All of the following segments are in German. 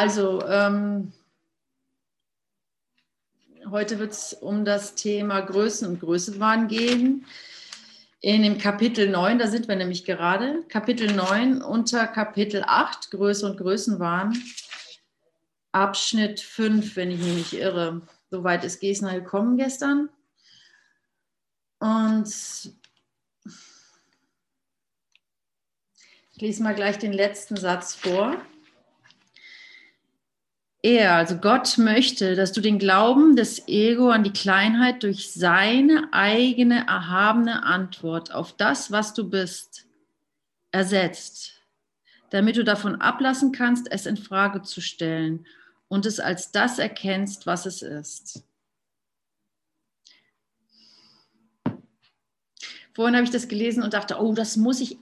Also, ähm, heute wird es um das Thema Größen und Größenwahn gehen. In dem Kapitel 9, da sind wir nämlich gerade, Kapitel 9 unter Kapitel 8, Größe und Größenwahn, Abschnitt 5, wenn ich mich nicht irre. Soweit ist Gesner gekommen gestern. Und ich lese mal gleich den letzten Satz vor. Er, also Gott möchte, dass du den Glauben des Ego an die Kleinheit durch seine eigene erhabene Antwort auf das, was du bist, ersetzt, damit du davon ablassen kannst, es in Frage zu stellen und es als das erkennst, was es ist. Vorhin habe ich das gelesen und dachte, oh, das muss ich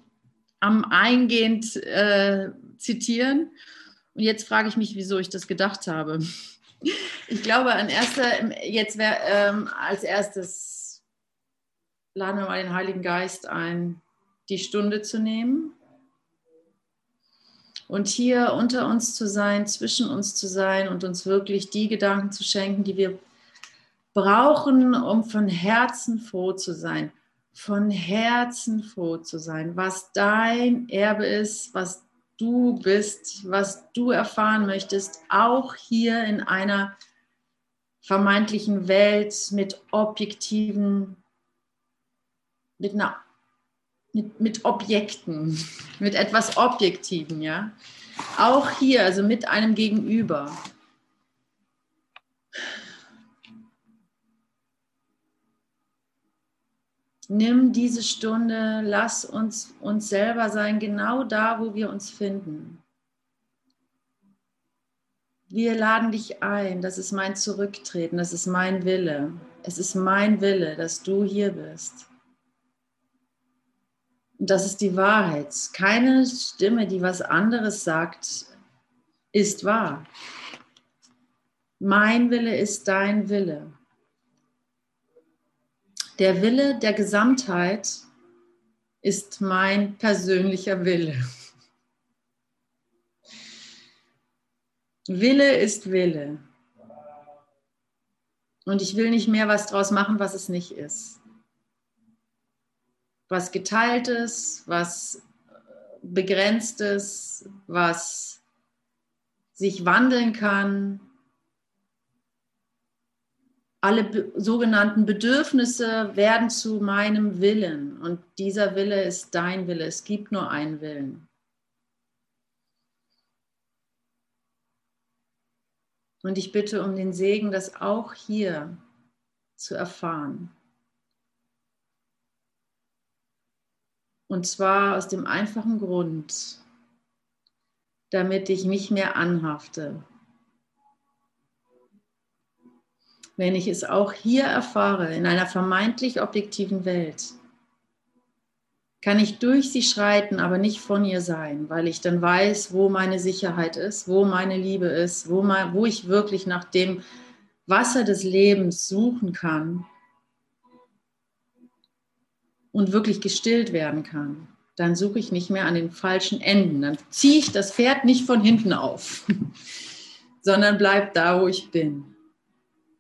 am eingehend äh, zitieren. Und jetzt frage ich mich, wieso ich das gedacht habe. Ich glaube, an erster, jetzt wäre ähm, als erstes laden wir mal den Heiligen Geist ein, die Stunde zu nehmen und hier unter uns zu sein, zwischen uns zu sein und uns wirklich die Gedanken zu schenken, die wir brauchen, um von Herzen froh zu sein. Von Herzen froh zu sein, was dein Erbe ist, was du bist, was du erfahren möchtest, auch hier in einer vermeintlichen Welt mit objektiven, mit, einer, mit, mit Objekten, mit etwas Objektiven, ja. Auch hier, also mit einem Gegenüber. Nimm diese Stunde, lass uns uns selber sein, genau da, wo wir uns finden. Wir laden dich ein, das ist mein Zurücktreten, das ist mein Wille. Es ist mein Wille, dass du hier bist. Und das ist die Wahrheit. Keine Stimme, die was anderes sagt, ist wahr. Mein Wille ist dein Wille. Der Wille der Gesamtheit ist mein persönlicher Wille. Wille ist Wille. Und ich will nicht mehr was draus machen, was es nicht ist. Was geteiltes, was begrenztes, was sich wandeln kann, alle be sogenannten Bedürfnisse werden zu meinem Willen und dieser Wille ist dein Wille. Es gibt nur einen Willen. Und ich bitte um den Segen, das auch hier zu erfahren. Und zwar aus dem einfachen Grund, damit ich mich mehr anhafte wenn ich es auch hier erfahre, in einer vermeintlich objektiven Welt, kann ich durch sie schreiten, aber nicht von ihr sein, weil ich dann weiß, wo meine Sicherheit ist, wo meine Liebe ist, wo, mein, wo ich wirklich nach dem Wasser des Lebens suchen kann und wirklich gestillt werden kann. Dann suche ich nicht mehr an den falschen Enden. Dann ziehe ich das Pferd nicht von hinten auf, sondern bleib da, wo ich bin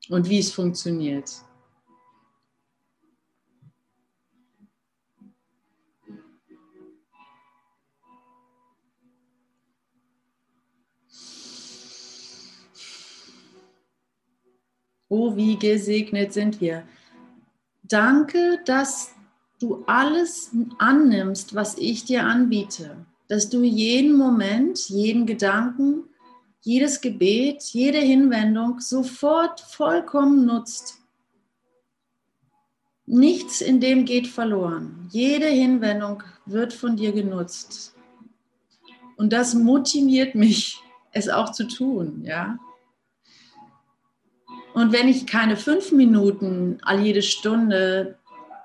und wie es funktioniert. Oh, wie gesegnet sind wir. Danke, dass du alles annimmst, was ich dir anbiete. Dass du jeden Moment, jeden Gedanken, jedes Gebet, jede Hinwendung sofort vollkommen nutzt. Nichts in dem geht verloren. Jede Hinwendung wird von dir genutzt. Und das motiviert mich, es auch zu tun, ja. Und wenn ich keine fünf Minuten all jede Stunde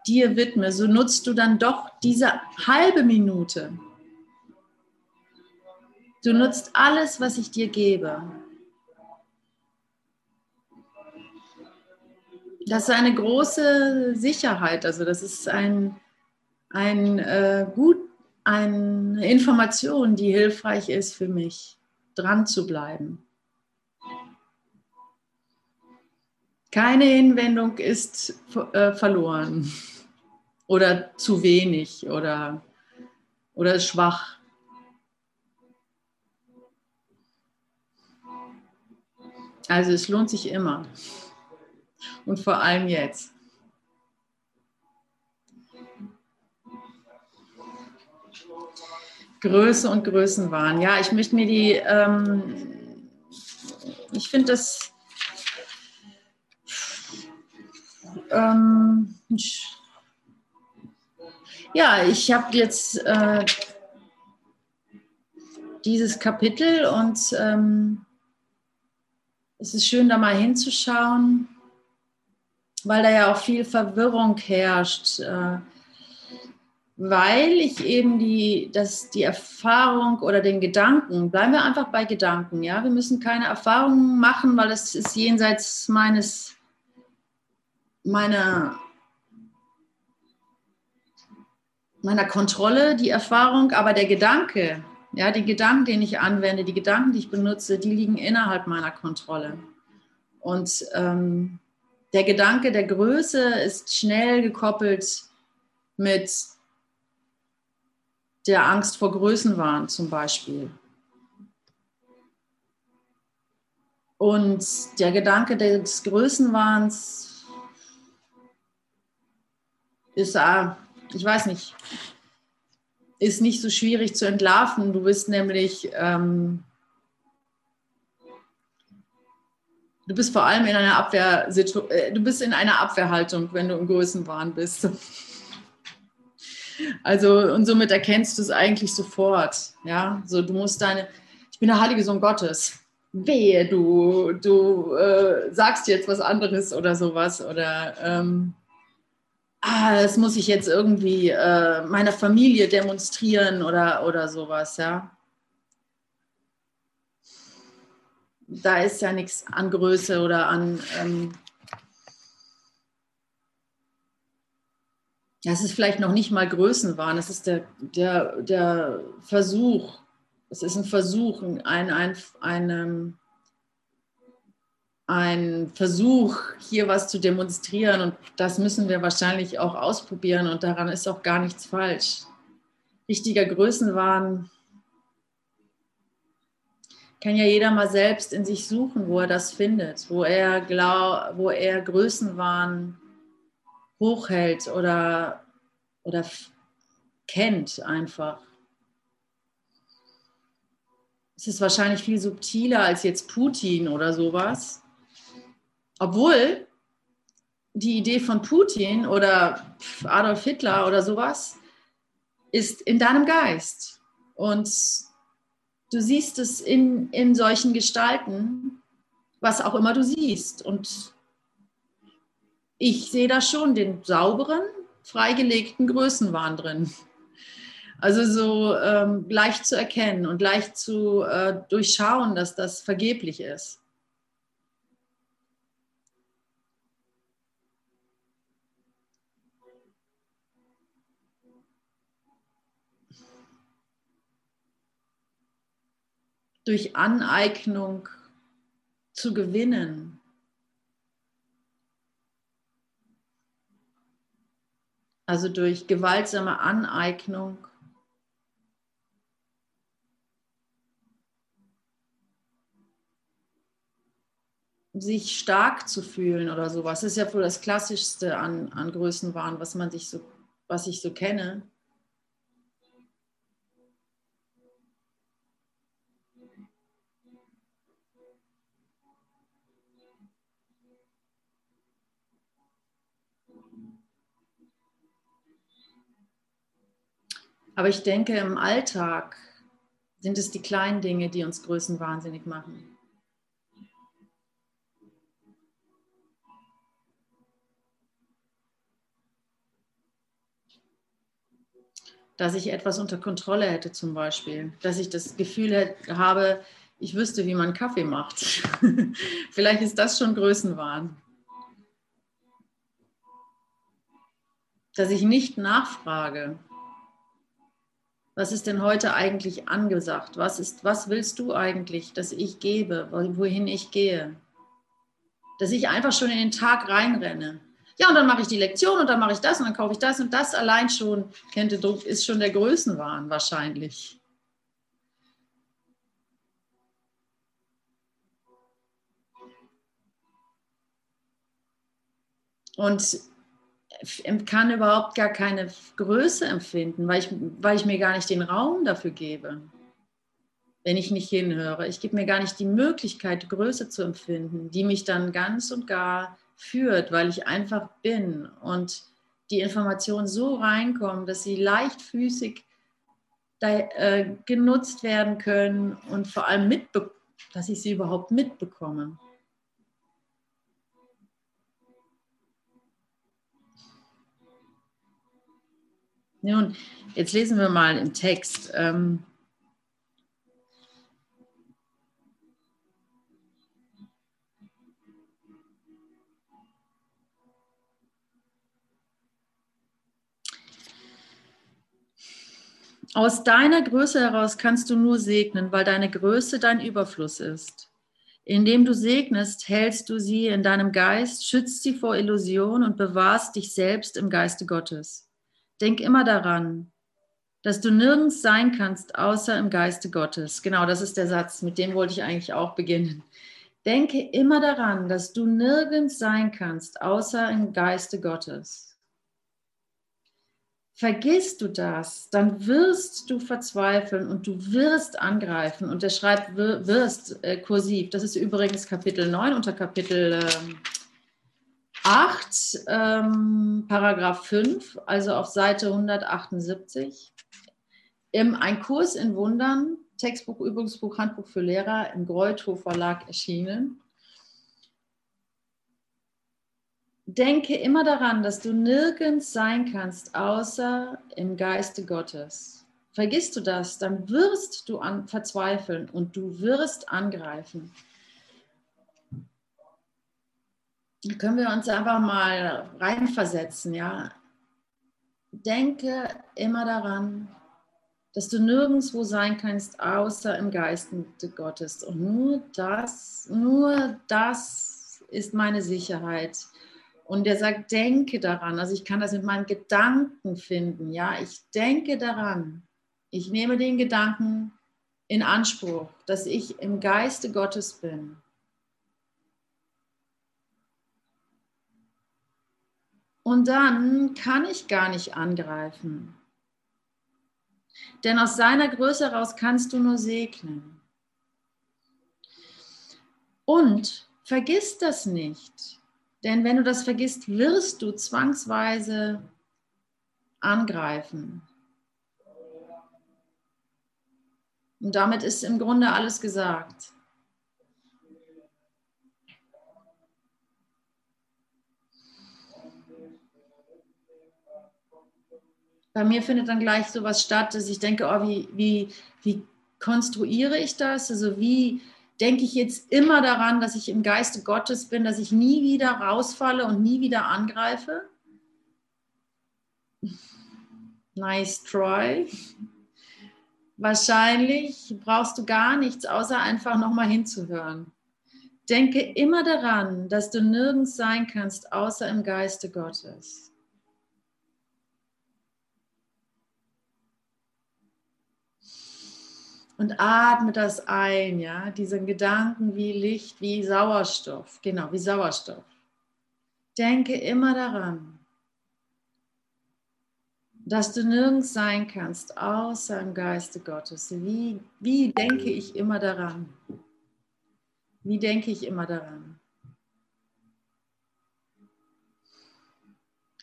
dir widme, so nutzt du dann doch diese halbe Minute Du nutzt alles, was ich dir gebe. Das ist eine große Sicherheit. Also das ist ein, ein äh, gut, eine Information, die hilfreich ist für mich. dran zu bleiben. Keine Hinwendung ist äh, verloren oder zu wenig oder, oder schwach. Also es lohnt sich immer und vor allem jetzt. Größe und Größenwahn. Ja, ich möchte mir die, ähm, ich finde das, ähm, ja, ich habe jetzt äh, dieses Kapitel und ähm, es ist schön, da mal hinzuschauen, weil da ja auch viel Verwirrung herrscht. Äh, weil ich eben die, das, die Erfahrung oder den Gedanken, bleiben wir einfach bei Gedanken, ja, wir müssen keine Erfahrungen machen, weil es ist jenseits meines, meiner, meiner Kontrolle, die Erfahrung, aber der Gedanke, ja, die Gedanken, den ich anwende, die Gedanken, die ich benutze, die liegen innerhalb meiner Kontrolle. Und ähm, der Gedanke der Größe ist schnell gekoppelt mit der Angst vor Größenwahn zum Beispiel. Und der Gedanke des Größenwahns ist, ich weiß nicht, ist nicht so schwierig zu entlarven. Du bist nämlich, ähm, du bist vor allem in einer Abwehr, äh, du bist in einer Abwehrhaltung, wenn du im Größenwahn bist. Also, und somit erkennst du es eigentlich sofort. Ja, so du musst deine, ich bin der heilige Sohn Gottes. Wehe, du, du äh, sagst jetzt was anderes oder sowas oder ähm, ah, das muss ich jetzt irgendwie äh, meiner Familie demonstrieren oder, oder sowas, ja. Da ist ja nichts an Größe oder an ähm, das ist vielleicht noch nicht mal Größenwahn, es ist der, der, der Versuch, es ist ein Versuch, ein, ein, ein, ein Versuch, hier was zu demonstrieren und das müssen wir wahrscheinlich auch ausprobieren und daran ist auch gar nichts falsch. Richtiger Größenwahn kann ja jeder mal selbst in sich suchen, wo er das findet, wo er, glaub, wo er Größenwahn hochhält oder, oder kennt einfach. Es ist wahrscheinlich viel subtiler als jetzt Putin oder sowas. Obwohl die Idee von Putin oder Adolf Hitler oder sowas ist in deinem Geist. Und du siehst es in, in solchen Gestalten, was auch immer du siehst. Und ich sehe da schon den sauberen, freigelegten Größenwahn drin. Also so ähm, leicht zu erkennen und leicht zu äh, durchschauen, dass das vergeblich ist. Durch Aneignung zu gewinnen, also durch gewaltsame Aneignung. sich stark zu fühlen oder sowas. Das ist ja wohl das Klassischste an, an Größenwahn, was man sich so, was ich so kenne. Aber ich denke, im Alltag sind es die kleinen Dinge, die uns größenwahnsinnig machen. Dass ich etwas unter Kontrolle hätte zum Beispiel. Dass ich das Gefühl habe, ich wüsste, wie man Kaffee macht. Vielleicht ist das schon Größenwahn. Dass ich nicht nachfrage, Was ist denn heute eigentlich angesagt? Was, ist, was willst du eigentlich, dass ich gebe, wohin ich gehe? Dass ich einfach schon in den Tag reinrenne. Ja, und dann mache ich die Lektion und dann mache ich das und dann kaufe ich das und das allein schon, kennt ihr, ist schon der Größenwahn wahrscheinlich. Und kann überhaupt gar keine Größe empfinden, weil ich, weil ich mir gar nicht den Raum dafür gebe, wenn ich nicht hinhöre. Ich gebe mir gar nicht die Möglichkeit, Größe zu empfinden, die mich dann ganz und gar führt, weil ich einfach bin und die Informationen so reinkommen, dass sie leichtfüßig da, äh, genutzt werden können und vor allem dass ich sie überhaupt mitbekomme. Nun, jetzt lesen wir mal im Text. Ähm, Aus deiner Größe heraus kannst du nur segnen, weil deine Größe dein Überfluss ist. Indem du segnest, hältst du sie in deinem Geist, schützt sie vor Illusion und bewahrst dich selbst im Geiste Gottes. Denk immer daran, dass du nirgends sein kannst, außer im Geiste Gottes. Genau, das ist der Satz, mit dem wollte ich eigentlich auch beginnen. Denke immer daran, dass du nirgends sein kannst, außer im Geiste Gottes. Vergisst du das, dann wirst du verzweifeln und du wirst angreifen. Und er schreibt wirst äh, kursiv. Das ist übrigens Kapitel 9 unter Kapitel ähm, 8, ähm, Paragraph 5, also auf Seite 178. Im Ein Kurs in Wundern, Textbuch, Übungsbuch, Handbuch für Lehrer im Greuthof Verlag erschienen. Denke immer daran, dass du nirgends sein kannst, außer im Geiste Gottes. Vergisst du das, dann wirst du verzweifeln und du wirst angreifen. Da können wir uns einfach mal reinversetzen, ja. Denke immer daran, dass du nirgendwo sein kannst, außer im Geiste Gottes. Und nur das, nur das ist meine Sicherheit. Und er sagt, denke daran. Also ich kann das mit meinen Gedanken finden. Ja, ich denke daran. Ich nehme den Gedanken in Anspruch, dass ich im Geiste Gottes bin. Und dann kann ich gar nicht angreifen. Denn aus seiner Größe heraus kannst du nur segnen. Und vergiss das nicht. Denn wenn du das vergisst, wirst du zwangsweise angreifen. Und damit ist im Grunde alles gesagt. Bei mir findet dann gleich sowas statt, dass ich denke, oh, wie, wie, wie konstruiere ich das? Also wie denke ich jetzt immer daran, dass ich im Geiste Gottes bin, dass ich nie wieder rausfalle und nie wieder angreife? Nice try. Wahrscheinlich brauchst du gar nichts, außer einfach nochmal hinzuhören. Denke immer daran, dass du nirgends sein kannst, außer im Geiste Gottes. Und atme das ein, ja, diesen Gedanken wie Licht, wie Sauerstoff, genau, wie Sauerstoff. Denke immer daran, dass du nirgends sein kannst, außer im Geiste Gottes. Wie, wie denke ich immer daran? Wie denke ich immer daran?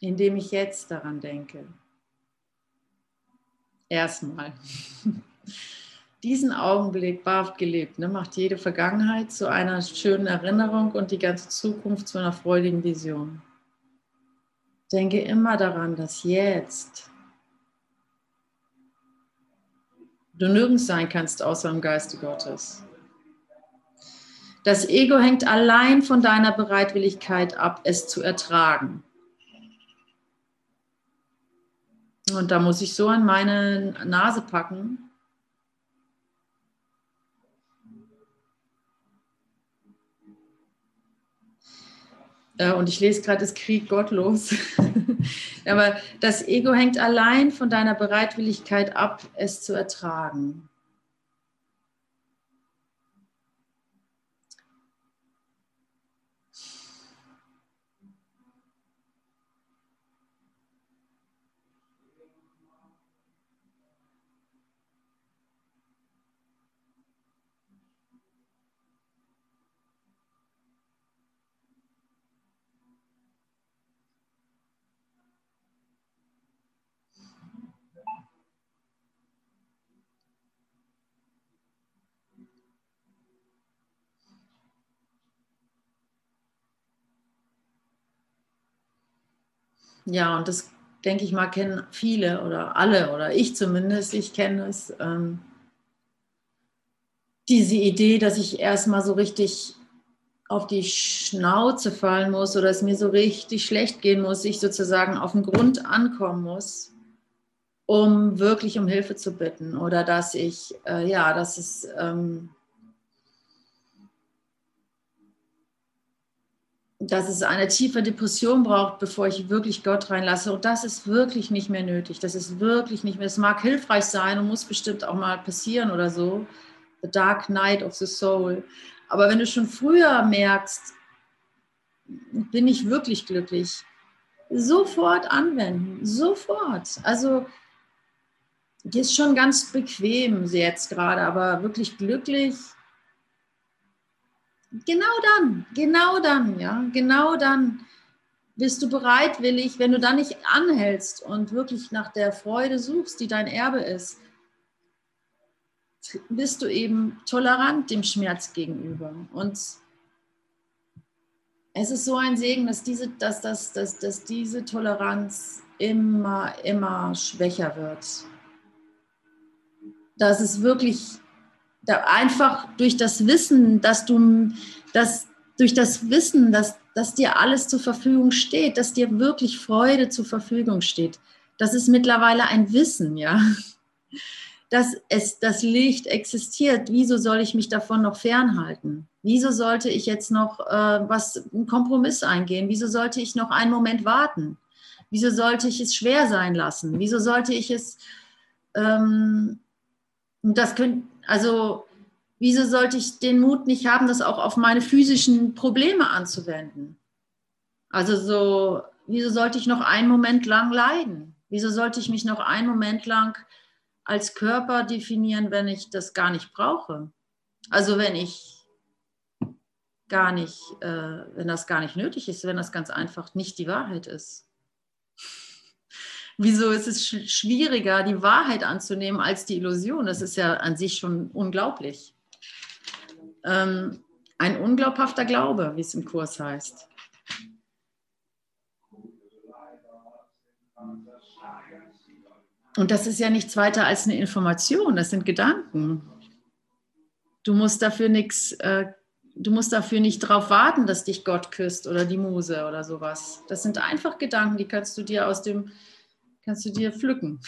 Indem ich jetzt daran denke. Erstmal. diesen Augenblick wahrhaft gelebt, ne, macht jede Vergangenheit zu einer schönen Erinnerung und die ganze Zukunft zu einer freudigen Vision. Denke immer daran, dass jetzt du nirgends sein kannst außer im Geiste Gottes. Das Ego hängt allein von deiner Bereitwilligkeit ab, es zu ertragen. Und da muss ich so an meine Nase packen. Und ich lese gerade das Krieg gottlos. Aber das Ego hängt allein von deiner Bereitwilligkeit ab, es zu ertragen. Ja, und das denke ich mal, kennen viele oder alle oder ich zumindest, ich kenne es. Ähm, diese Idee, dass ich erstmal so richtig auf die Schnauze fallen muss oder es mir so richtig schlecht gehen muss, ich sozusagen auf den Grund ankommen muss, um wirklich um Hilfe zu bitten oder dass ich, äh, ja, dass es ähm, dass es eine tiefe Depression braucht, bevor ich wirklich Gott reinlasse. Und das ist wirklich nicht mehr nötig. Das ist wirklich nicht mehr. Es mag hilfreich sein und muss bestimmt auch mal passieren oder so. The Dark Night of the Soul. Aber wenn du schon früher merkst, bin ich wirklich glücklich, sofort anwenden. Sofort. Also, die ist schon ganz bequem jetzt gerade, aber wirklich glücklich Genau dann, genau dann, ja, genau dann bist du bereitwillig, wenn du dann nicht anhältst und wirklich nach der Freude suchst, die dein Erbe ist, bist du eben tolerant dem Schmerz gegenüber. Und es ist so ein Segen, dass diese, dass, dass, dass, dass diese Toleranz immer, immer schwächer wird. Dass es wirklich da einfach durch das Wissen, dass du, dass, durch das Wissen, dass, dass dir alles zur Verfügung steht, dass dir wirklich Freude zur Verfügung steht. Das ist mittlerweile ein Wissen, ja. Dass es, das Licht existiert. Wieso soll ich mich davon noch fernhalten? Wieso sollte ich jetzt noch äh, was, einen Kompromiss eingehen? Wieso sollte ich noch einen Moment warten? Wieso sollte ich es schwer sein lassen? Wieso sollte ich es, ähm, das könnte, also, wieso sollte ich den Mut nicht haben, das auch auf meine physischen Probleme anzuwenden? Also so, wieso sollte ich noch einen Moment lang leiden? Wieso sollte ich mich noch einen Moment lang als Körper definieren, wenn ich das gar nicht brauche? Also wenn ich gar nicht, äh, wenn das gar nicht nötig ist, wenn das ganz einfach nicht die Wahrheit ist. Wieso ist es schwieriger, die Wahrheit anzunehmen als die Illusion? Das ist ja an sich schon unglaublich. Ähm, ein unglaubhafter Glaube, wie es im Kurs heißt. Und das ist ja nichts weiter als eine Information, das sind Gedanken. Du musst dafür nichts, äh, du musst dafür nicht darauf warten, dass dich Gott küsst oder die Muse oder sowas. Das sind einfach Gedanken, die kannst du dir aus dem kannst du dir pflücken.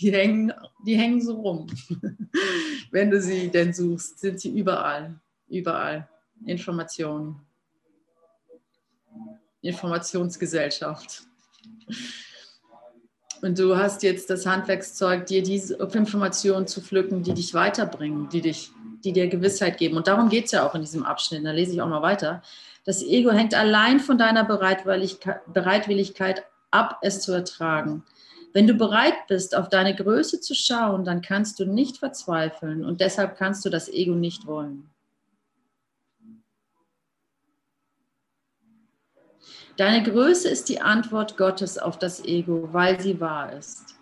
Die hängen, die hängen so rum. Wenn du sie denn suchst, sind sie überall. Überall. Informationen. Informationsgesellschaft. Und du hast jetzt das Handwerkszeug, dir diese Informationen zu pflücken, die dich weiterbringen, die, dich, die dir Gewissheit geben. Und darum geht es ja auch in diesem Abschnitt. Da lese ich auch mal weiter. Das Ego hängt allein von deiner Bereitwilligkeit ab, es zu ertragen. Wenn du bereit bist, auf deine Größe zu schauen, dann kannst du nicht verzweifeln und deshalb kannst du das Ego nicht wollen. Deine Größe ist die Antwort Gottes auf das Ego, weil sie wahr ist.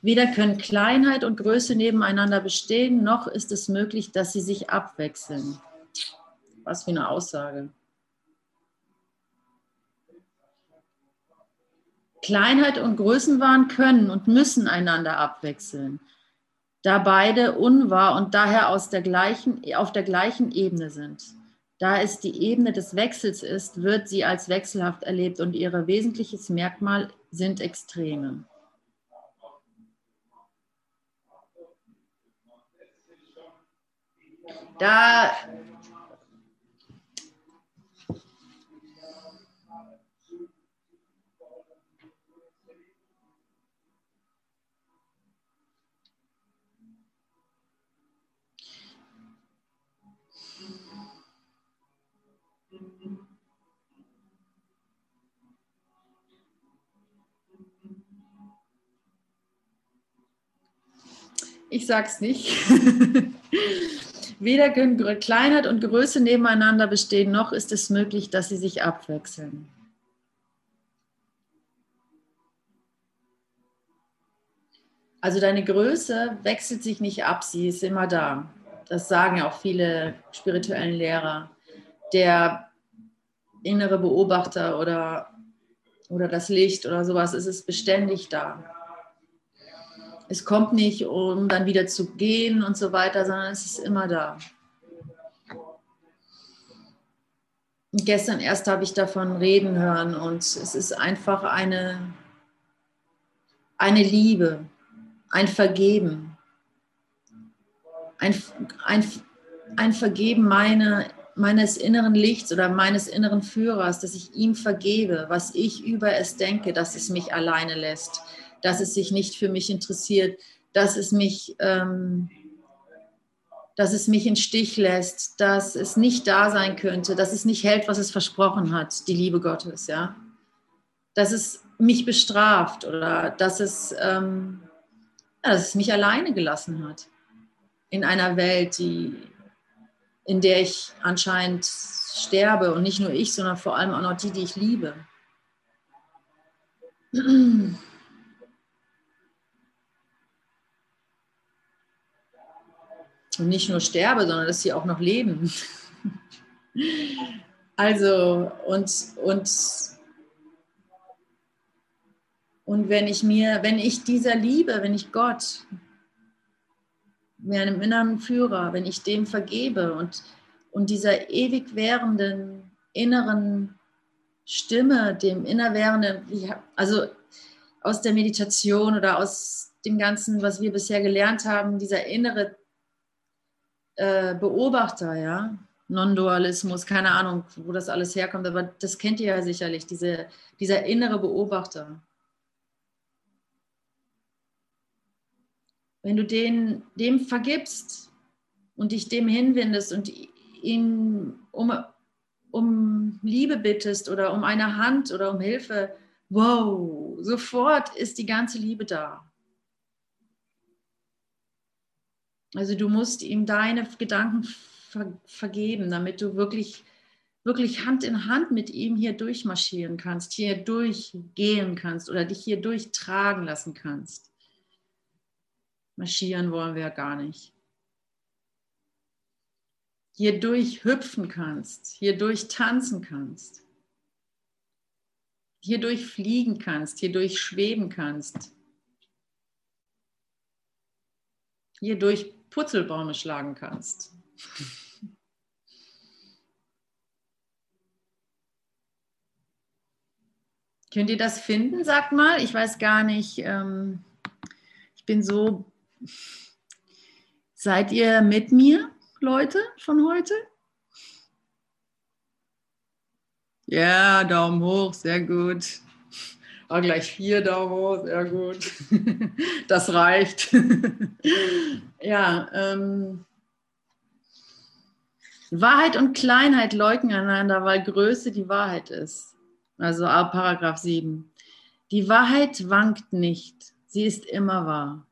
Weder können Kleinheit und Größe nebeneinander bestehen, noch ist es möglich, dass sie sich abwechseln. Was für eine Aussage. Kleinheit und Größenwahn können und müssen einander abwechseln, da beide unwahr und daher aus der gleichen, auf der gleichen Ebene sind. Da es die Ebene des Wechsels ist, wird sie als wechselhaft erlebt und ihr wesentliches Merkmal sind Extreme. Da Ich sag's nicht. Weder können Kleinheit und Größe nebeneinander bestehen, noch ist es möglich, dass sie sich abwechseln. Also deine Größe wechselt sich nicht ab, sie ist immer da. Das sagen ja auch viele spirituellen Lehrer. Der innere Beobachter oder, oder das Licht oder sowas, ist es beständig da es kommt nicht, um dann wieder zu gehen und so weiter, sondern es ist immer da. Und gestern erst habe ich davon reden hören und es ist einfach eine, eine Liebe, ein Vergeben, ein, ein, ein Vergeben meine, meines inneren Lichts oder meines inneren Führers, dass ich ihm vergebe, was ich über es denke, dass es mich alleine lässt, dass es sich nicht für mich interessiert, dass es mich, ähm, dass es mich in Stich lässt, dass es nicht da sein könnte, dass es nicht hält, was es versprochen hat, die Liebe Gottes, ja. Dass es mich bestraft oder dass es, ähm, ja, dass es mich alleine gelassen hat in einer Welt, die, in der ich anscheinend sterbe und nicht nur ich, sondern vor allem auch noch die, die ich liebe. und nicht nur sterbe, sondern dass sie auch noch leben. also, und, und, und wenn ich mir, wenn ich dieser Liebe, wenn ich Gott, meinem inneren Führer, wenn ich dem vergebe und, und dieser ewig währenden inneren Stimme, dem innerwährenden, also aus der Meditation oder aus dem Ganzen, was wir bisher gelernt haben, dieser innere äh, Beobachter, ja, Non-Dualismus, keine Ahnung, wo das alles herkommt, aber das kennt ihr ja sicherlich, diese, dieser innere Beobachter. Wenn du den, dem vergibst und dich dem hinwendest und ihn um, um Liebe bittest oder um eine Hand oder um Hilfe, wow, sofort ist die ganze Liebe da. Also du musst ihm deine Gedanken ver vergeben, damit du wirklich, wirklich Hand in Hand mit ihm hier durchmarschieren kannst, hier durchgehen kannst oder dich hier durchtragen lassen kannst. Marschieren wollen wir ja gar nicht. Hier durchhüpfen kannst, hier durchtanzen kannst, hier durchfliegen kannst, hier durchschweben kannst, hier durch Purzelbäume schlagen kannst. Könnt ihr das finden? Sagt mal. Ich weiß gar nicht. Ähm, ich bin so. Seid ihr mit mir, Leute, von heute? Ja, Daumen hoch, sehr gut. Ah, gleich vier hoch, sehr gut. Das reicht. Ja, ähm, Wahrheit und Kleinheit leugnen einander, weil Größe die Wahrheit ist. Also Paragraph 7. Die Wahrheit wankt nicht, sie ist immer wahr.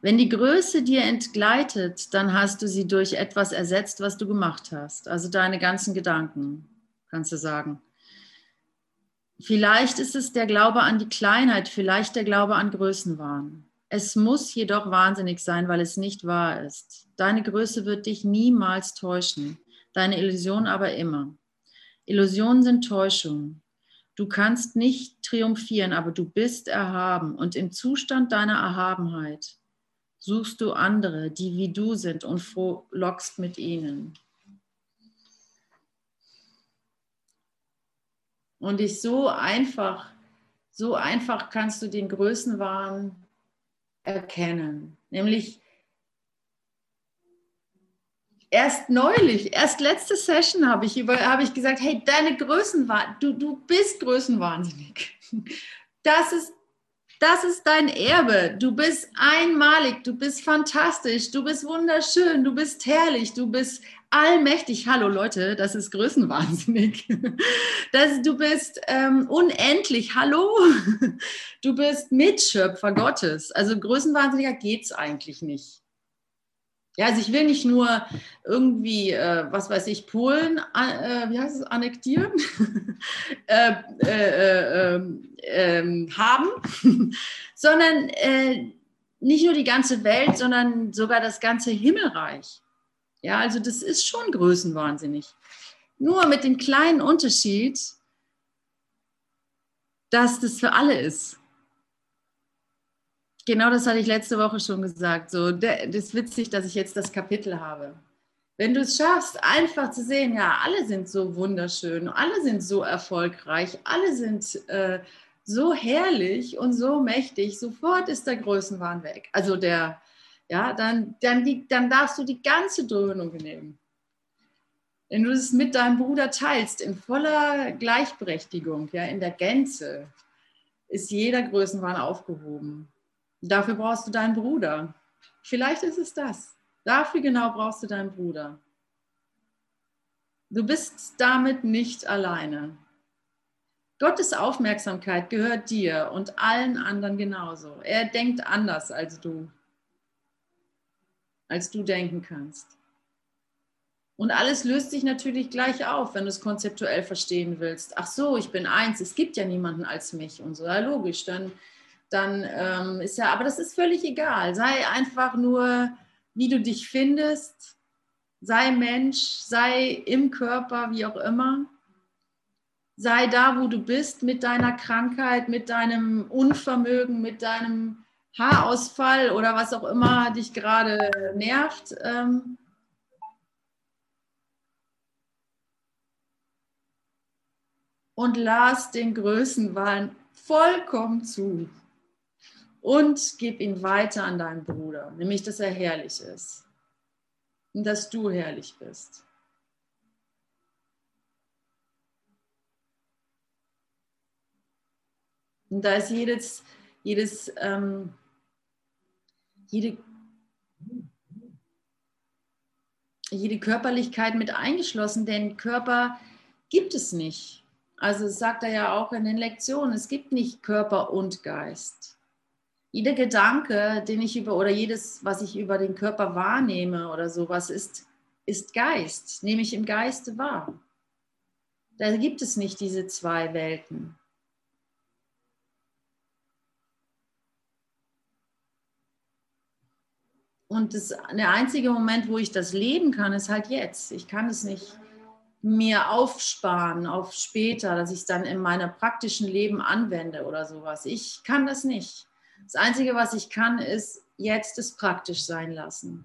Wenn die Größe dir entgleitet, dann hast du sie durch etwas ersetzt, was du gemacht hast. Also deine ganzen Gedanken, kannst du sagen. Vielleicht ist es der Glaube an die Kleinheit, vielleicht der Glaube an Größenwahn. Es muss jedoch wahnsinnig sein, weil es nicht wahr ist. Deine Größe wird dich niemals täuschen, deine Illusion aber immer. Illusionen sind Täuschungen. Du kannst nicht triumphieren, aber du bist erhaben und im Zustand deiner Erhabenheit suchst du andere, die wie du sind und frohlockst mit ihnen. Und ich so einfach, so einfach kannst du den Größenwahn erkennen. Nämlich erst neulich, erst letzte Session habe ich, hab ich gesagt, hey, deine Größenwahn, du, du bist größenwahnsinnig. Das ist, das ist dein Erbe. Du bist einmalig, du bist fantastisch, du bist wunderschön, du bist herrlich, du bist allmächtig. Hallo Leute, das ist größenwahnsinnig. Das, du bist ähm, unendlich. Hallo, du bist Mitschöpfer Gottes. Also größenwahnsinniger geht es eigentlich nicht. Ja, also ich will nicht nur irgendwie, äh, was weiß ich, Polen, äh, wie heißt es, annektieren, äh, äh, ähm, ähm, haben, sondern äh, nicht nur die ganze Welt, sondern sogar das ganze Himmelreich. Ja, also das ist schon größenwahnsinnig. Nur mit dem kleinen Unterschied, dass das für alle ist. Genau das hatte ich letzte Woche schon gesagt. So, das ist witzig, dass ich jetzt das Kapitel habe. Wenn du es schaffst, einfach zu sehen, ja, alle sind so wunderschön, alle sind so erfolgreich, alle sind äh, so herrlich und so mächtig, sofort ist der Größenwahn weg. Also der, ja, dann, dann, die, dann darfst du die ganze Dröhnung nehmen. Wenn du es mit deinem Bruder teilst, in voller Gleichberechtigung, ja, in der Gänze, ist jeder Größenwahn aufgehoben. Dafür brauchst du deinen Bruder. Vielleicht ist es das. Dafür genau brauchst du deinen Bruder. Du bist damit nicht alleine. Gottes Aufmerksamkeit gehört dir und allen anderen genauso. Er denkt anders als du als du denken kannst. Und alles löst sich natürlich gleich auf, wenn du es konzeptuell verstehen willst. Ach so, ich bin eins, es gibt ja niemanden als mich und so. Ja, logisch, dann, dann ähm, ist ja, aber das ist völlig egal. Sei einfach nur, wie du dich findest. Sei Mensch, sei im Körper, wie auch immer. Sei da, wo du bist, mit deiner Krankheit, mit deinem Unvermögen, mit deinem Haarausfall oder was auch immer dich gerade nervt. Ähm, und las den Größenwahn vollkommen zu und gib ihn weiter an deinen Bruder, nämlich dass er herrlich ist und dass du herrlich bist. Und da ist jedes, jedes ähm, jede, jede Körperlichkeit mit eingeschlossen, denn Körper gibt es nicht. Also sagt er ja auch in den Lektionen, es gibt nicht Körper und Geist. Jeder Gedanke, den ich über oder jedes, was ich über den Körper wahrnehme oder sowas, ist, ist Geist, nehme ich im Geiste wahr. Da gibt es nicht diese zwei Welten. Und das, der einzige Moment, wo ich das leben kann, ist halt jetzt. Ich kann es nicht mir aufsparen auf später, dass ich es dann in meinem praktischen Leben anwende oder sowas. Ich kann das nicht. Das Einzige, was ich kann, ist jetzt es praktisch sein lassen.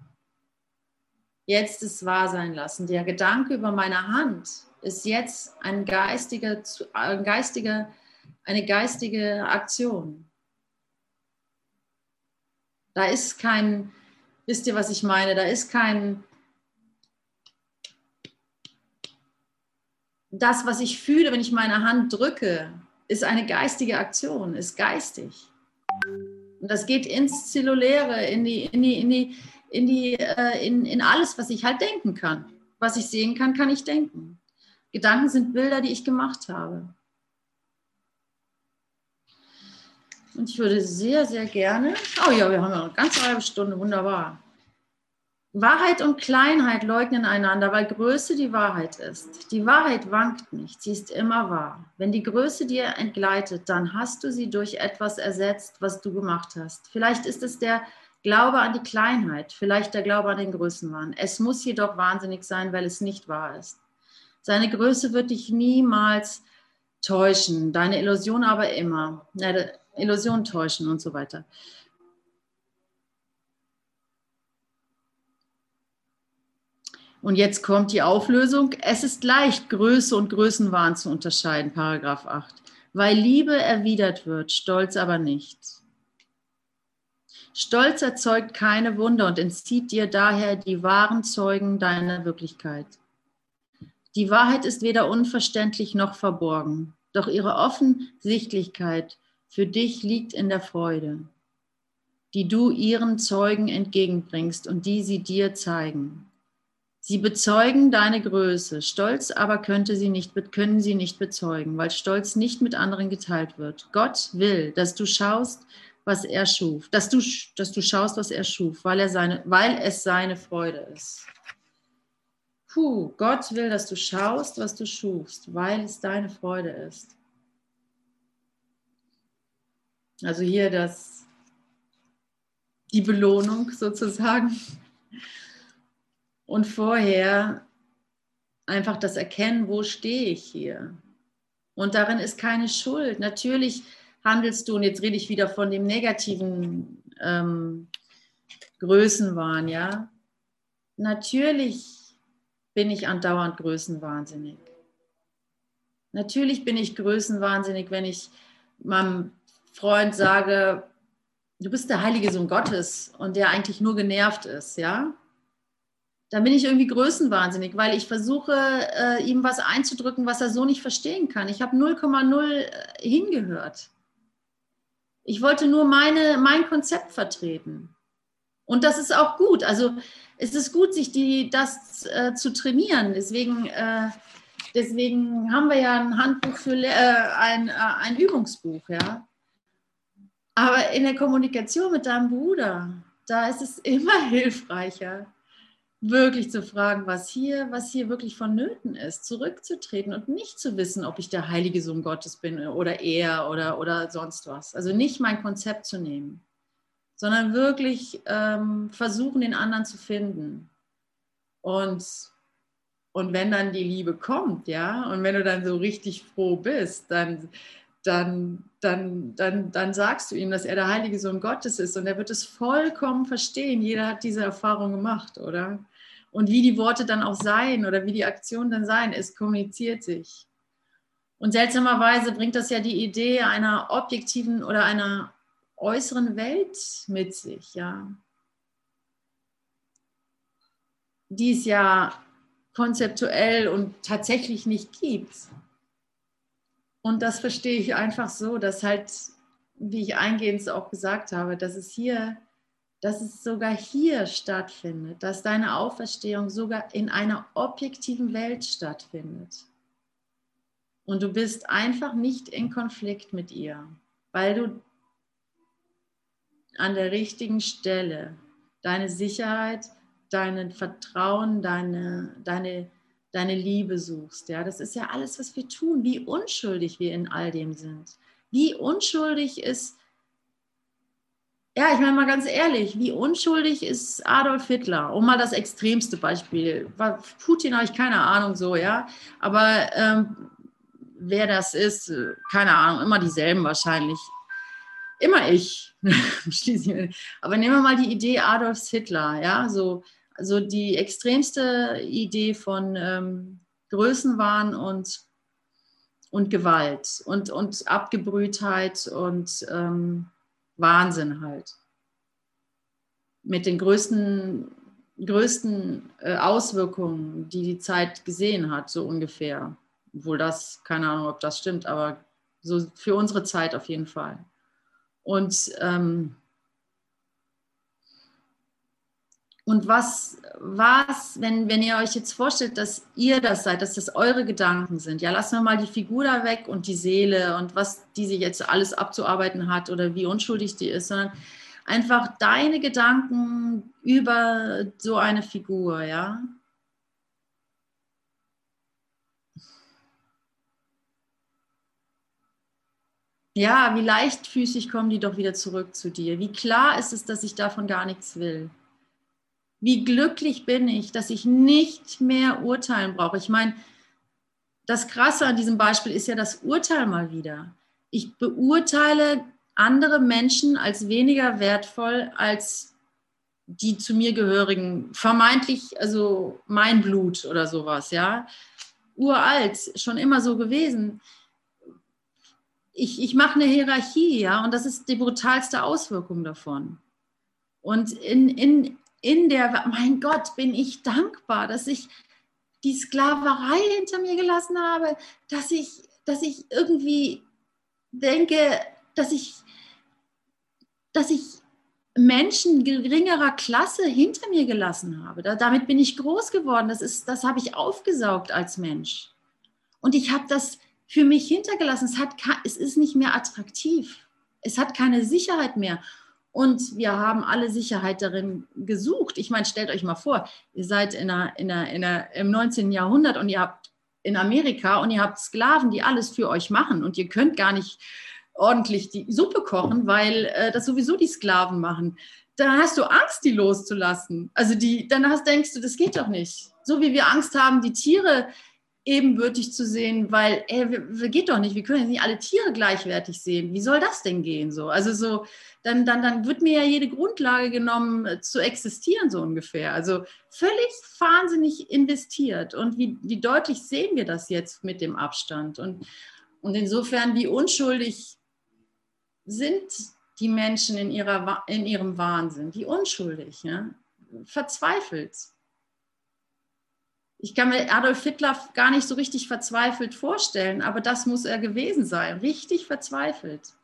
Jetzt es wahr sein lassen. Der Gedanke über meine Hand ist jetzt ein geistiger, ein geistiger, eine geistige Aktion. Da ist kein, Wisst ihr, was ich meine? Da ist kein. Das, was ich fühle, wenn ich meine Hand drücke, ist eine geistige Aktion, ist geistig. Und das geht ins Zelluläre, in die, in die, in die, in die, äh, in, in alles, was ich halt denken kann. Was ich sehen kann, kann ich denken. Gedanken sind Bilder, die ich gemacht habe. Und ich würde sehr, sehr gerne, oh ja, wir haben ja eine ganze halbe Stunde, wunderbar. Wahrheit und Kleinheit leugnen einander, weil Größe die Wahrheit ist. Die Wahrheit wankt nicht, sie ist immer wahr. Wenn die Größe dir entgleitet, dann hast du sie durch etwas ersetzt, was du gemacht hast. Vielleicht ist es der Glaube an die Kleinheit, vielleicht der Glaube an den Größenwahn. Es muss jedoch wahnsinnig sein, weil es nicht wahr ist. Seine Größe wird dich niemals täuschen, deine Illusion aber immer. Illusion täuschen und so weiter. Und jetzt kommt die Auflösung. Es ist leicht, Größe und Größenwahn zu unterscheiden, Paragraph 8. Weil Liebe erwidert wird, Stolz aber nicht. Stolz erzeugt keine Wunder und entzieht dir daher die wahren Zeugen deiner Wirklichkeit. Die Wahrheit ist weder unverständlich noch verborgen, doch ihre Offensichtlichkeit für dich liegt in der Freude, die du ihren Zeugen entgegenbringst und die sie dir zeigen. Sie bezeugen deine Größe, Stolz aber könnte sie nicht, können sie nicht bezeugen, weil Stolz nicht mit anderen geteilt wird. Gott will, dass du schaust, was er schuf, dass du, dass du schaust, was er schuf, weil, er seine, weil es seine Freude ist. Puh, Gott will, dass du schaust, was du schufst, weil es deine Freude ist. Also hier das, die Belohnung sozusagen und vorher einfach das Erkennen, wo stehe ich hier. Und darin ist keine Schuld. Natürlich handelst du, und jetzt rede ich wieder von dem negativen ähm, Größenwahn, ja. Natürlich bin ich andauernd größenwahnsinnig. Natürlich bin ich größenwahnsinnig, wenn ich meinem Freund sage, du bist der heilige Sohn Gottes und der eigentlich nur genervt ist, ja dann bin ich irgendwie größenwahnsinnig, weil ich versuche, äh, ihm was einzudrücken, was er so nicht verstehen kann. Ich habe 0,0 äh, hingehört. Ich wollte nur meine, mein Konzept vertreten. Und das ist auch gut. Also es ist gut, sich die, das äh, zu trainieren. Deswegen, äh, deswegen haben wir ja ein Handbuch für äh, ein, äh, ein Übungsbuch, ja. Aber in der Kommunikation mit deinem Bruder, da ist es immer hilfreicher, wirklich zu fragen, was hier, was hier wirklich vonnöten ist, zurückzutreten und nicht zu wissen, ob ich der heilige Sohn Gottes bin oder er oder, oder sonst was. Also nicht mein Konzept zu nehmen, sondern wirklich ähm, versuchen, den anderen zu finden. Und, und wenn dann die Liebe kommt, ja, und wenn du dann so richtig froh bist, dann, dann, dann, dann, dann sagst du ihm, dass er der heilige Sohn Gottes ist und er wird es vollkommen verstehen. Jeder hat diese Erfahrung gemacht, oder? Und wie die Worte dann auch sein oder wie die Aktion dann sein, es kommuniziert sich. Und seltsamerweise bringt das ja die Idee einer objektiven oder einer äußeren Welt mit sich, ja. Die es ja konzeptuell und tatsächlich nicht gibt. Und das verstehe ich einfach so, dass halt, wie ich eingehend auch gesagt habe, dass es hier dass es sogar hier stattfindet, dass deine Auferstehung sogar in einer objektiven Welt stattfindet. Und du bist einfach nicht in Konflikt mit ihr, weil du an der richtigen Stelle deine Sicherheit, dein Vertrauen, deine, deine, deine Liebe suchst. Ja, das ist ja alles, was wir tun, wie unschuldig wir in all dem sind. Wie unschuldig ist ja, ich meine mal ganz ehrlich, wie unschuldig ist Adolf Hitler? Um mal das extremste Beispiel. Putin habe ich keine Ahnung so, ja. Aber ähm, wer das ist, keine Ahnung, immer dieselben wahrscheinlich. Immer ich. Aber nehmen wir mal die Idee Adolfs Hitler, ja, so also die extremste Idee von ähm, Größenwahn und, und Gewalt und, und Abgebrühtheit und ähm, Wahnsinn halt. Mit den größten, größten äh, Auswirkungen, die die Zeit gesehen hat, so ungefähr. Obwohl das, keine Ahnung, ob das stimmt, aber so für unsere Zeit auf jeden Fall. Und ähm, Und was, was wenn, wenn ihr euch jetzt vorstellt, dass ihr das seid, dass das eure Gedanken sind, ja, lassen wir mal die Figur da weg und die Seele und was diese jetzt alles abzuarbeiten hat oder wie unschuldig die ist, sondern einfach deine Gedanken über so eine Figur, ja. Ja, wie leichtfüßig kommen die doch wieder zurück zu dir. Wie klar ist es, dass ich davon gar nichts will wie glücklich bin ich, dass ich nicht mehr urteilen brauche. Ich meine, das Krasse an diesem Beispiel ist ja das Urteil mal wieder. Ich beurteile andere Menschen als weniger wertvoll als die zu mir gehörigen, vermeintlich, also mein Blut oder sowas, ja. Uralt, schon immer so gewesen. Ich, ich mache eine Hierarchie, ja, und das ist die brutalste Auswirkung davon. Und in, in, in der, mein Gott, bin ich dankbar, dass ich die Sklaverei hinter mir gelassen habe, dass ich, dass ich irgendwie denke, dass ich, dass ich Menschen geringerer Klasse hinter mir gelassen habe. Da, damit bin ich groß geworden. Das, ist, das habe ich aufgesaugt als Mensch. Und ich habe das für mich hintergelassen. Es, hat, es ist nicht mehr attraktiv. Es hat keine Sicherheit mehr. Und wir haben alle Sicherheit darin gesucht. Ich meine, stellt euch mal vor, ihr seid in einer, in einer, in einer, im 19. Jahrhundert und ihr habt in Amerika und ihr habt Sklaven, die alles für euch machen und ihr könnt gar nicht ordentlich die Suppe kochen, weil äh, das sowieso die Sklaven machen. Da hast du Angst, die loszulassen. Also die, dann hast, denkst du, das geht doch nicht. So wie wir Angst haben, die Tiere ebenbürtig zu sehen, weil, ey, geht doch nicht, wir können ja nicht alle Tiere gleichwertig sehen. Wie soll das denn gehen? So, also so, dann, dann, dann wird mir ja jede Grundlage genommen, äh, zu existieren, so ungefähr. Also völlig wahnsinnig investiert. Und wie, wie deutlich sehen wir das jetzt mit dem Abstand? Und, und insofern, wie unschuldig sind die Menschen in, ihrer, in ihrem Wahnsinn, wie unschuldig, ja? verzweifelt. Ich kann mir Adolf Hitler gar nicht so richtig verzweifelt vorstellen, aber das muss er gewesen sein, richtig verzweifelt.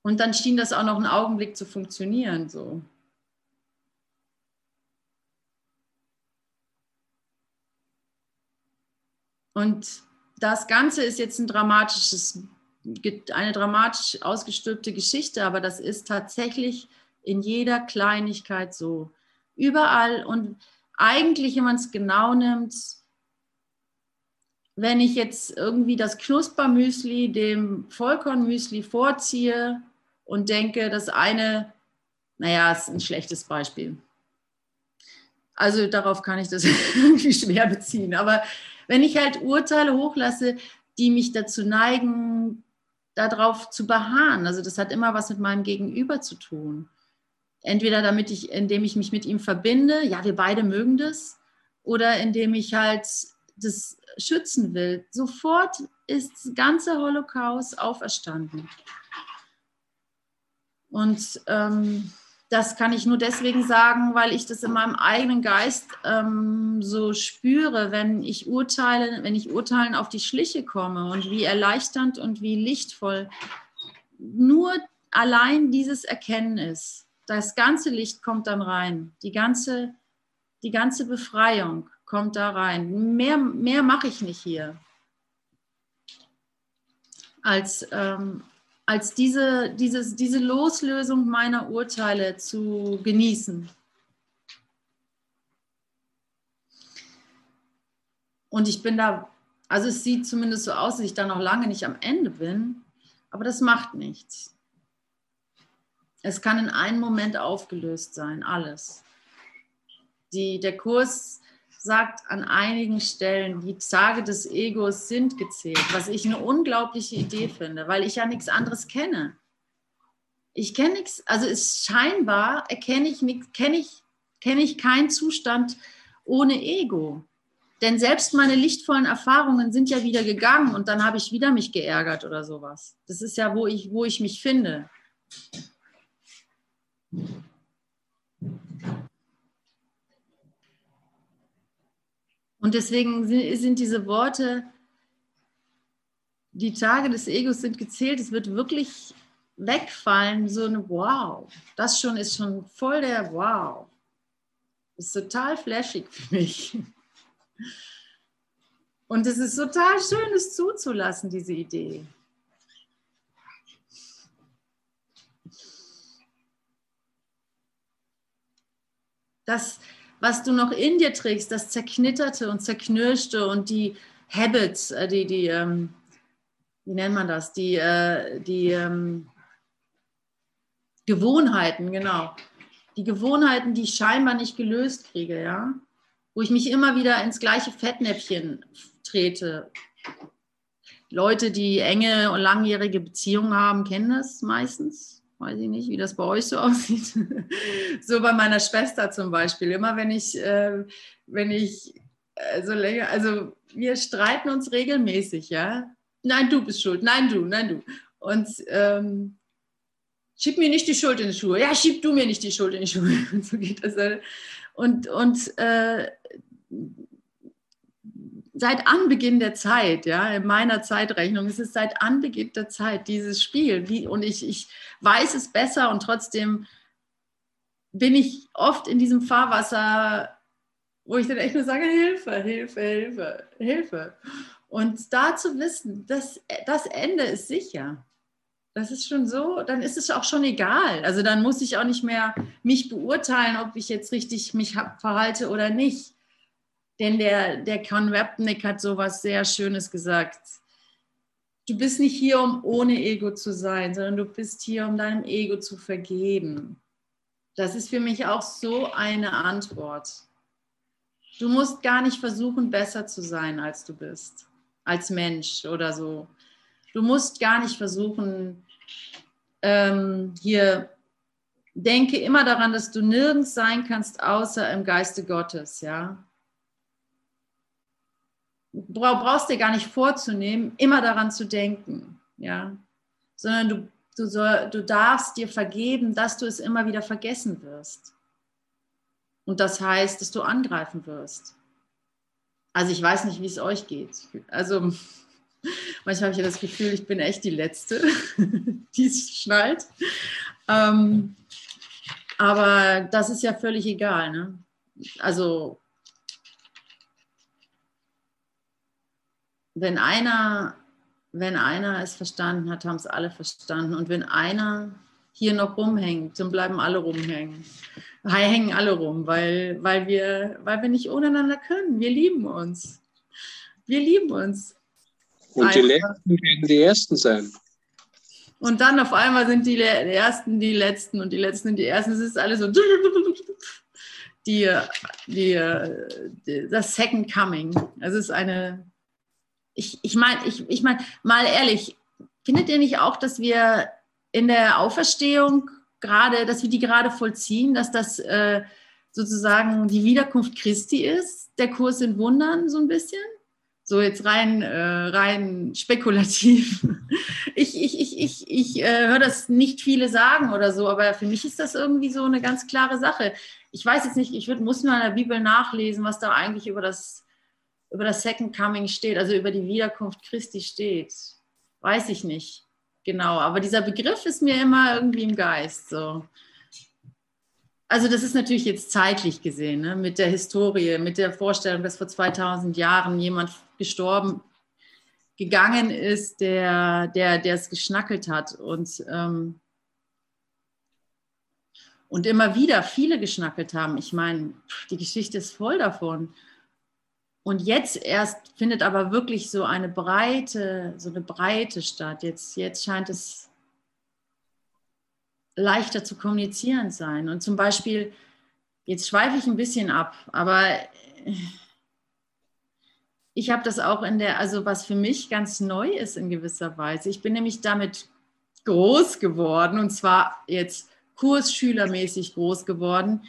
Und dann schien das auch noch einen Augenblick zu funktionieren. So. Und das Ganze ist jetzt ein dramatisches eine dramatisch ausgestülpte Geschichte, aber das ist tatsächlich in jeder Kleinigkeit so. Überall und eigentlich, wenn man es genau nimmt, wenn ich jetzt irgendwie das Knuspermüsli dem Vollkornmüsli vorziehe und denke, das eine, naja, ist ein schlechtes Beispiel. Also darauf kann ich das irgendwie schwer beziehen. Aber wenn ich halt Urteile hochlasse, die mich dazu neigen, darauf zu beharren. Also das hat immer was mit meinem Gegenüber zu tun. Entweder damit ich, indem ich mich mit ihm verbinde, ja, wir beide mögen das, oder indem ich halt das schützen will. Sofort ist das ganze Holocaust auferstanden. Und ähm, das kann ich nur deswegen sagen, weil ich das in meinem eigenen Geist ähm, so spüre, wenn ich urteile, wenn ich urteilen auf die Schliche komme und wie erleichternd und wie lichtvoll nur allein dieses Erkennen ist. Das ganze Licht kommt dann rein, die ganze, die ganze Befreiung kommt da rein. Mehr, mehr mache ich nicht hier, als, ähm, als diese, dieses, diese Loslösung meiner Urteile zu genießen. Und ich bin da, also es sieht zumindest so aus, dass ich da noch lange nicht am Ende bin, aber das macht nichts. Es kann in einem Moment aufgelöst sein, alles. Die, der Kurs sagt an einigen Stellen, die Tage des Egos sind gezählt, was ich eine unglaubliche Idee finde, weil ich ja nichts anderes kenne. Ich kenne nichts, also ist scheinbar erkenne ich nichts, kenne ich, kenne ich keinen Zustand ohne Ego. Denn selbst meine lichtvollen Erfahrungen sind ja wieder gegangen und dann habe ich wieder mich geärgert oder sowas. Das ist ja, wo ich, wo ich mich finde. Und deswegen sind diese Worte, die Tage des Egos sind gezählt, es wird wirklich wegfallen, so ein Wow. Das schon ist schon voll der Wow. Das ist total flashig für mich. Und es ist total schön, es zuzulassen, diese Idee. Das, was du noch in dir trägst, das Zerknitterte und Zerknirschte und die Habits, äh, die, die ähm, wie nennt man das, die, äh, die ähm, Gewohnheiten, genau. Die Gewohnheiten, die ich scheinbar nicht gelöst kriege, ja. Wo ich mich immer wieder ins gleiche Fettnäpfchen trete. Leute, die enge und langjährige Beziehungen haben, kennen das meistens weiß ich nicht, wie das bei euch so aussieht. so bei meiner Schwester zum Beispiel. Immer wenn ich, äh, wenn ich äh, so länger, also wir streiten uns regelmäßig, ja. Nein, du bist schuld, nein, du, nein, du. Und ähm, schieb mir nicht die Schuld in die Schuhe. Ja, schieb du mir nicht die Schuld in die Schuhe. Und so geht das. Und, und äh, seit Anbeginn der Zeit, ja, in meiner Zeitrechnung, ist es seit Anbeginn der Zeit dieses Spiel. Wie, und ich, ich weiß es besser und trotzdem bin ich oft in diesem Fahrwasser, wo ich dann echt nur sage, Hilfe, Hilfe, Hilfe, Hilfe. Und da zu wissen, dass das Ende ist sicher. Das ist schon so, dann ist es auch schon egal. Also dann muss ich auch nicht mehr mich beurteilen, ob ich jetzt richtig mich verhalte oder nicht. Denn der, der Con Webnick hat so was sehr Schönes gesagt. Du bist nicht hier, um ohne Ego zu sein, sondern du bist hier, um deinem Ego zu vergeben. Das ist für mich auch so eine Antwort. Du musst gar nicht versuchen, besser zu sein, als du bist, als Mensch oder so. Du musst gar nicht versuchen, ähm, hier, denke immer daran, dass du nirgends sein kannst, außer im Geiste Gottes, ja. Brauchst dir gar nicht vorzunehmen, immer daran zu denken, ja. Sondern du, du, soll, du darfst dir vergeben, dass du es immer wieder vergessen wirst. Und das heißt, dass du angreifen wirst. Also ich weiß nicht, wie es euch geht. Also manchmal habe ich ja das Gefühl, ich bin echt die Letzte, die es schnallt. Ähm, aber das ist ja völlig egal. Ne? Also wenn einer, wenn einer es verstanden hat, haben es alle verstanden. Und wenn einer hier noch rumhängt, dann bleiben alle rumhängen. Hängen alle rum, weil, weil, wir, weil wir nicht ohneinander können. Wir lieben uns. Wir lieben uns. Und die Letzten werden die Ersten sein. Und dann auf einmal sind die Ersten die Letzten und die Letzten die Ersten. Es ist alles so. Die, die, die, das Second Coming. Es ist eine. Ich, ich meine, ich, ich mein, mal ehrlich, findet ihr nicht auch, dass wir in der Auferstehung gerade, dass wir die gerade vollziehen, dass das äh, sozusagen die Wiederkunft Christi ist, der Kurs in Wundern so ein bisschen? So jetzt rein, äh, rein spekulativ. Ich, ich, ich, ich, ich äh, höre das nicht viele sagen oder so, aber für mich ist das irgendwie so eine ganz klare Sache. Ich weiß jetzt nicht, ich würd, muss mal in der Bibel nachlesen, was da eigentlich über das, über das Second Coming steht, also über die Wiederkunft Christi steht. Weiß ich nicht genau. Aber dieser Begriff ist mir immer irgendwie im Geist. So. Also das ist natürlich jetzt zeitlich gesehen, ne? mit der Historie, mit der Vorstellung, dass vor 2000 Jahren jemand gestorben, gegangen ist, der, der, der es geschnackelt hat. Und, ähm, und immer wieder viele geschnackelt haben. Ich meine, die Geschichte ist voll davon. Und jetzt erst findet aber wirklich so eine breite, so eine Breite statt. Jetzt, jetzt scheint es leichter zu kommunizieren sein. Und zum Beispiel, jetzt schweife ich ein bisschen ab, aber ich habe das auch in der, also was für mich ganz neu ist in gewisser Weise. Ich bin nämlich damit groß geworden und zwar jetzt kursschülermäßig groß geworden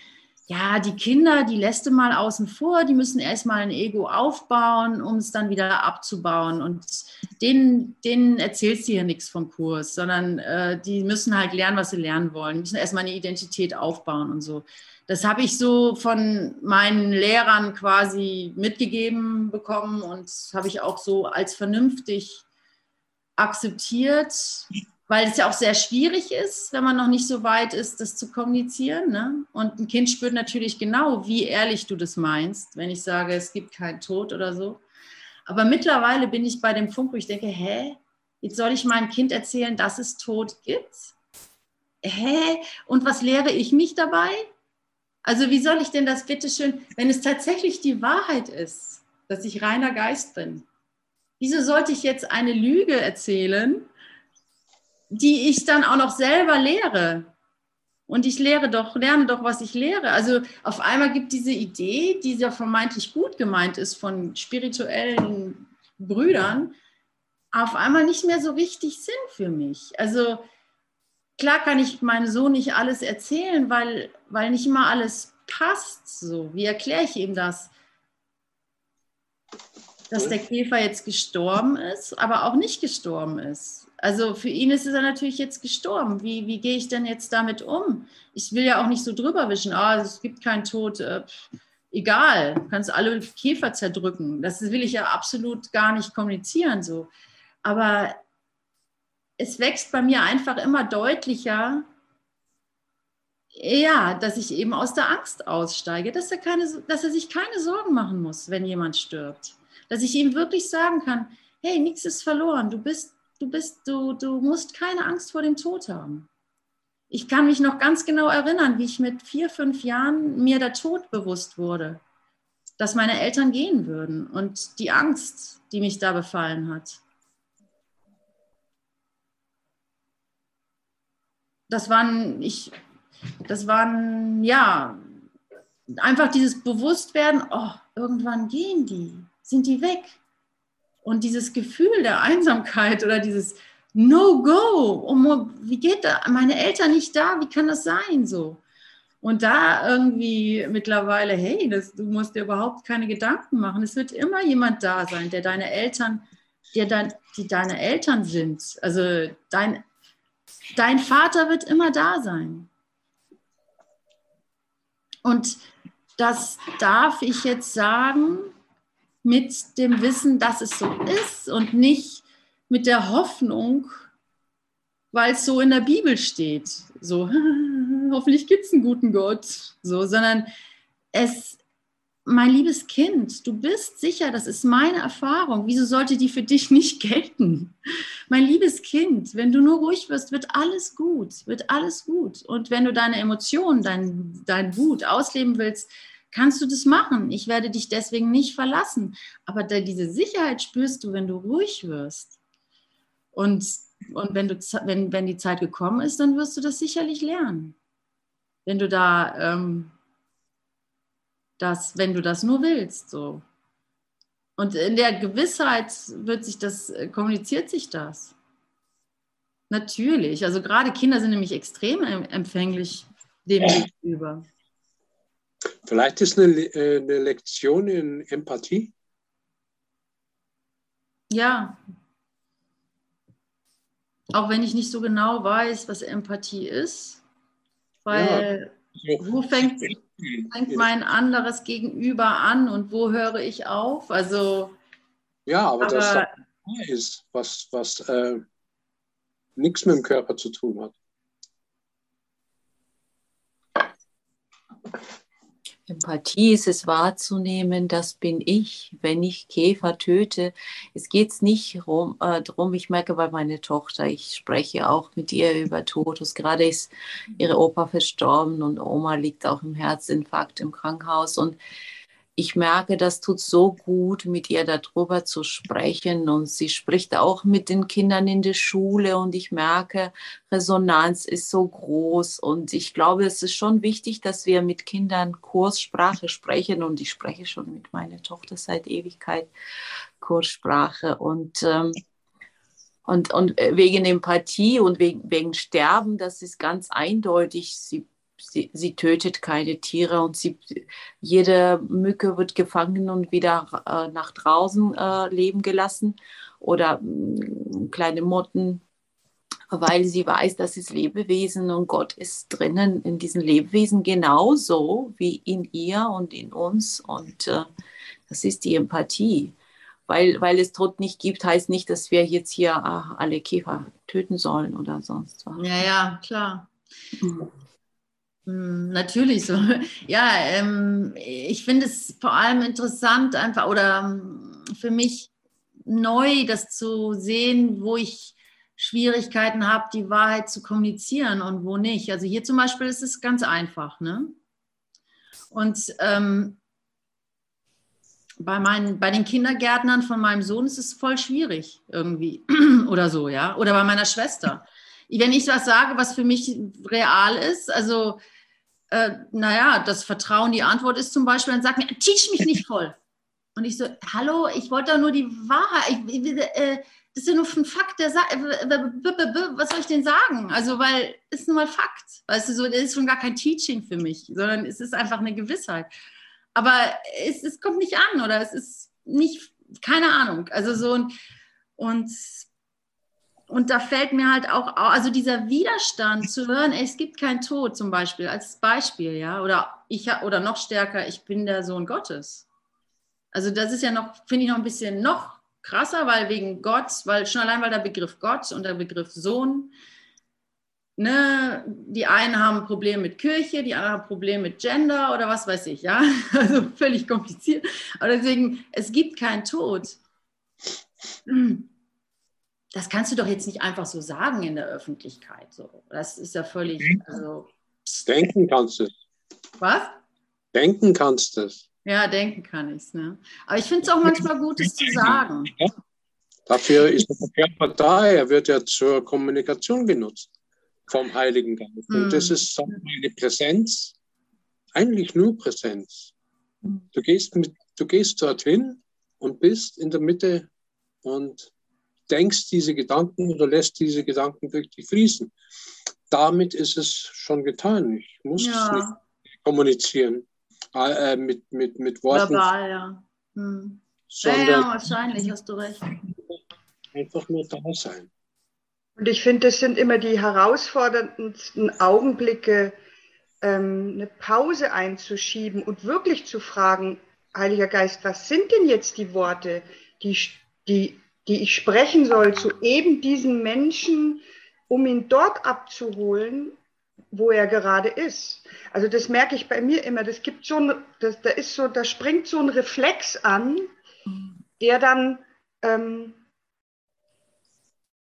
ja, die Kinder, die lässt du mal außen vor, die müssen erstmal ein Ego aufbauen, um es dann wieder abzubauen. Und denen, denen erzählst du hier nichts vom Kurs, sondern äh, die müssen halt lernen, was sie lernen wollen. Die müssen erstmal eine Identität aufbauen und so. Das habe ich so von meinen Lehrern quasi mitgegeben bekommen und habe ich auch so als vernünftig akzeptiert weil es ja auch sehr schwierig ist, wenn man noch nicht so weit ist, das zu kommunizieren. Ne? Und ein Kind spürt natürlich genau, wie ehrlich du das meinst, wenn ich sage, es gibt keinen Tod oder so. Aber mittlerweile bin ich bei dem Punkt, wo ich denke, hä, jetzt soll ich meinem Kind erzählen, dass es Tod gibt? Hä? Und was lehre ich mich dabei? Also wie soll ich denn das bitteschön, wenn es tatsächlich die Wahrheit ist, dass ich reiner Geist bin? Wieso sollte ich jetzt eine Lüge erzählen, die ich dann auch noch selber lehre. Und ich lehre doch, lerne doch, was ich lehre. Also auf einmal gibt diese Idee, die ja vermeintlich gut gemeint ist von spirituellen Brüdern, auf einmal nicht mehr so richtig Sinn für mich. Also klar kann ich meinem Sohn nicht alles erzählen, weil, weil nicht immer alles passt. So, wie erkläre ich ihm das? Dass der Käfer jetzt gestorben ist, aber auch nicht gestorben ist Also für ihn ist er natürlich jetzt gestorben. Wie, wie gehe ich denn jetzt damit um? Ich will ja auch nicht so drüber wischen, ah, es gibt keinen Tod, äh, egal, du kannst alle Käfer zerdrücken. Das will ich ja absolut gar nicht kommunizieren so. Aber es wächst bei mir einfach immer deutlicher, ja, dass ich eben aus der Angst aussteige, dass er, keine, dass er sich keine Sorgen machen muss, wenn jemand stirbt. Dass ich ihm wirklich sagen kann, hey, nichts ist verloren, du bist, du bist, du, du musst keine Angst vor dem Tod haben. Ich kann mich noch ganz genau erinnern, wie ich mit vier, fünf Jahren mir der Tod bewusst wurde, dass meine Eltern gehen würden und die Angst, die mich da befallen hat. Das waren, ich, das waren, ja, einfach dieses Bewusstwerden, oh, irgendwann gehen die, sind die weg. Und dieses Gefühl der Einsamkeit oder dieses No-Go, oh, wie geht da, meine Eltern nicht da, wie kann das sein so? Und da irgendwie mittlerweile, hey, das, du musst dir überhaupt keine Gedanken machen. Es wird immer jemand da sein, der deine Eltern, der dein, die deine Eltern sind. Also dein, dein Vater wird immer da sein. Und das darf ich jetzt sagen mit dem Wissen, dass es so ist und nicht mit der Hoffnung, weil es so in der Bibel steht. So, hoffentlich gibt es einen guten Gott. So, sondern es, mein liebes Kind, du bist sicher, das ist meine Erfahrung. Wieso sollte die für dich nicht gelten? Mein liebes Kind, wenn du nur ruhig wirst, wird alles gut, wird alles gut. Und wenn du deine Emotionen, dein, dein Wut ausleben willst, kannst du das machen. Ich werde dich deswegen nicht verlassen. Aber da, diese Sicherheit spürst du, wenn du ruhig wirst. Und, und wenn, du, wenn, wenn die Zeit gekommen ist, dann wirst du das sicherlich lernen. Wenn du da ähm, das, wenn du das nur willst, so. Und in der Gewissheit wird sich das, äh, kommuniziert sich das. Natürlich. Also gerade Kinder sind nämlich extrem empfänglich dem gegenüber. Vielleicht ist eine, äh, eine Lektion in Empathie. Ja. Auch wenn ich nicht so genau weiß, was Empathie ist, weil ja. wo fängt, fängt mein anderes Gegenüber an und wo höre ich auf? Also ja, aber, aber das ist was, was äh, nichts mit dem Körper zu tun hat. Empathie ist es wahrzunehmen, das bin ich, wenn ich Käfer töte. Es geht nicht rum, äh, darum, ich merke bei meiner Tochter, ich spreche auch mit ihr über Todes. Gerade ist ihre Opa verstorben und Oma liegt auch im Herzinfarkt im Krankenhaus. Und ich merke, das tut so gut, mit ihr darüber zu sprechen. Und sie spricht auch mit den Kindern in der Schule. Und ich merke, Resonanz ist so groß. Und ich glaube, es ist schon wichtig, dass wir mit Kindern Kurssprache sprechen. Und ich spreche schon mit meiner Tochter seit Ewigkeit Kurssprache. Und ähm, und, und wegen Empathie und wegen, wegen Sterben, das ist ganz eindeutig. Sie sie, sie tötet keine Tiere und sie, jede Mücke wird gefangen und wieder äh, nach draußen äh, leben gelassen oder mh, mm, kleine Motten, weil sie weiß, das ist Lebewesen und Gott ist drinnen in diesen Lebewesen genauso wie in ihr und in uns und äh, das ist die Empathie. Weil, weil es Tod nicht gibt, heißt nicht, dass wir jetzt hier äh, alle Käfer töten sollen oder sonst was. Ja, ja, klar. Mhm. Hm, natürlich so. Ja, ähm, ich finde es vor allem interessant, einfach oder ähm, für mich neu, das zu sehen, wo ich Schwierigkeiten habe, die Wahrheit zu kommunizieren und wo nicht. Also hier zum Beispiel ist es ganz einfach. Ne? Und ähm, bei, meinen, bei den Kindergärtnern von meinem Sohn ist es voll schwierig irgendwie oder so, ja. Oder bei meiner Schwester. Wenn ich was sage, was für mich real ist, also äh, naja, das Vertrauen die Antwort ist zum Beispiel, dann sagt mir, teach mich nicht voll. Und ich so, hallo, ich wollte da nur die Wahrheit. Ich, äh, das ist ja nur ein Fakt, der sagt, was soll ich denn sagen? Also, weil ist nun mal Fakt. Weißt du, so, das ist schon gar kein Teaching für mich, sondern es ist einfach eine Gewissheit. Aber es, es kommt nicht an oder es ist nicht, keine Ahnung. Also so und, und und da fällt mir halt auch, also dieser Widerstand zu hören, es gibt keinen Tod zum Beispiel, als Beispiel, ja, oder ich oder noch stärker, ich bin der Sohn Gottes. Also das ist ja noch, finde ich noch ein bisschen noch krasser, weil wegen Gott, weil schon allein weil der Begriff Gott und der Begriff Sohn, ne, die einen haben ein Problem mit Kirche, die anderen haben ein Problem mit Gender oder was weiß ich, ja, also völlig kompliziert. Aber deswegen, es gibt keinen Tod das kannst du doch jetzt nicht einfach so sagen in der Öffentlichkeit. So. Das ist ja völlig. Also, denken kannst du es. Was? Denken kannst du es. Ja, denken kann ich es. Ne? Aber ich finde es auch manchmal gut, es zu sagen. Ja. Dafür ist der Körper da. Er wird ja zur Kommunikation genutzt vom Heiligen Geist. Und das hm. ist eine Präsenz, eigentlich nur Präsenz. Hm. Du gehst, mit, du gehst dorthin und bist in der Mitte und denkst diese Gedanken oder lässt diese Gedanken durch dich fließen. Damit ist es schon getan. Ich muss ja. es nicht kommunizieren äh, mit, mit, mit Worten. Verbal, ja. Hm. ja, ja, wahrscheinlich, hast du recht. Einfach nur da sein. Und ich finde, das sind immer die herausforderndsten Augenblicke, ähm, eine Pause einzuschieben und wirklich zu fragen, Heiliger Geist, was sind denn jetzt die Worte, die, die die ich sprechen soll zu eben diesen Menschen, um ihn dort abzuholen, wo er gerade ist. Also das merke ich bei mir immer. Das gibt so ein, das, da ist so, da springt so ein Reflex an, der dann, ähm,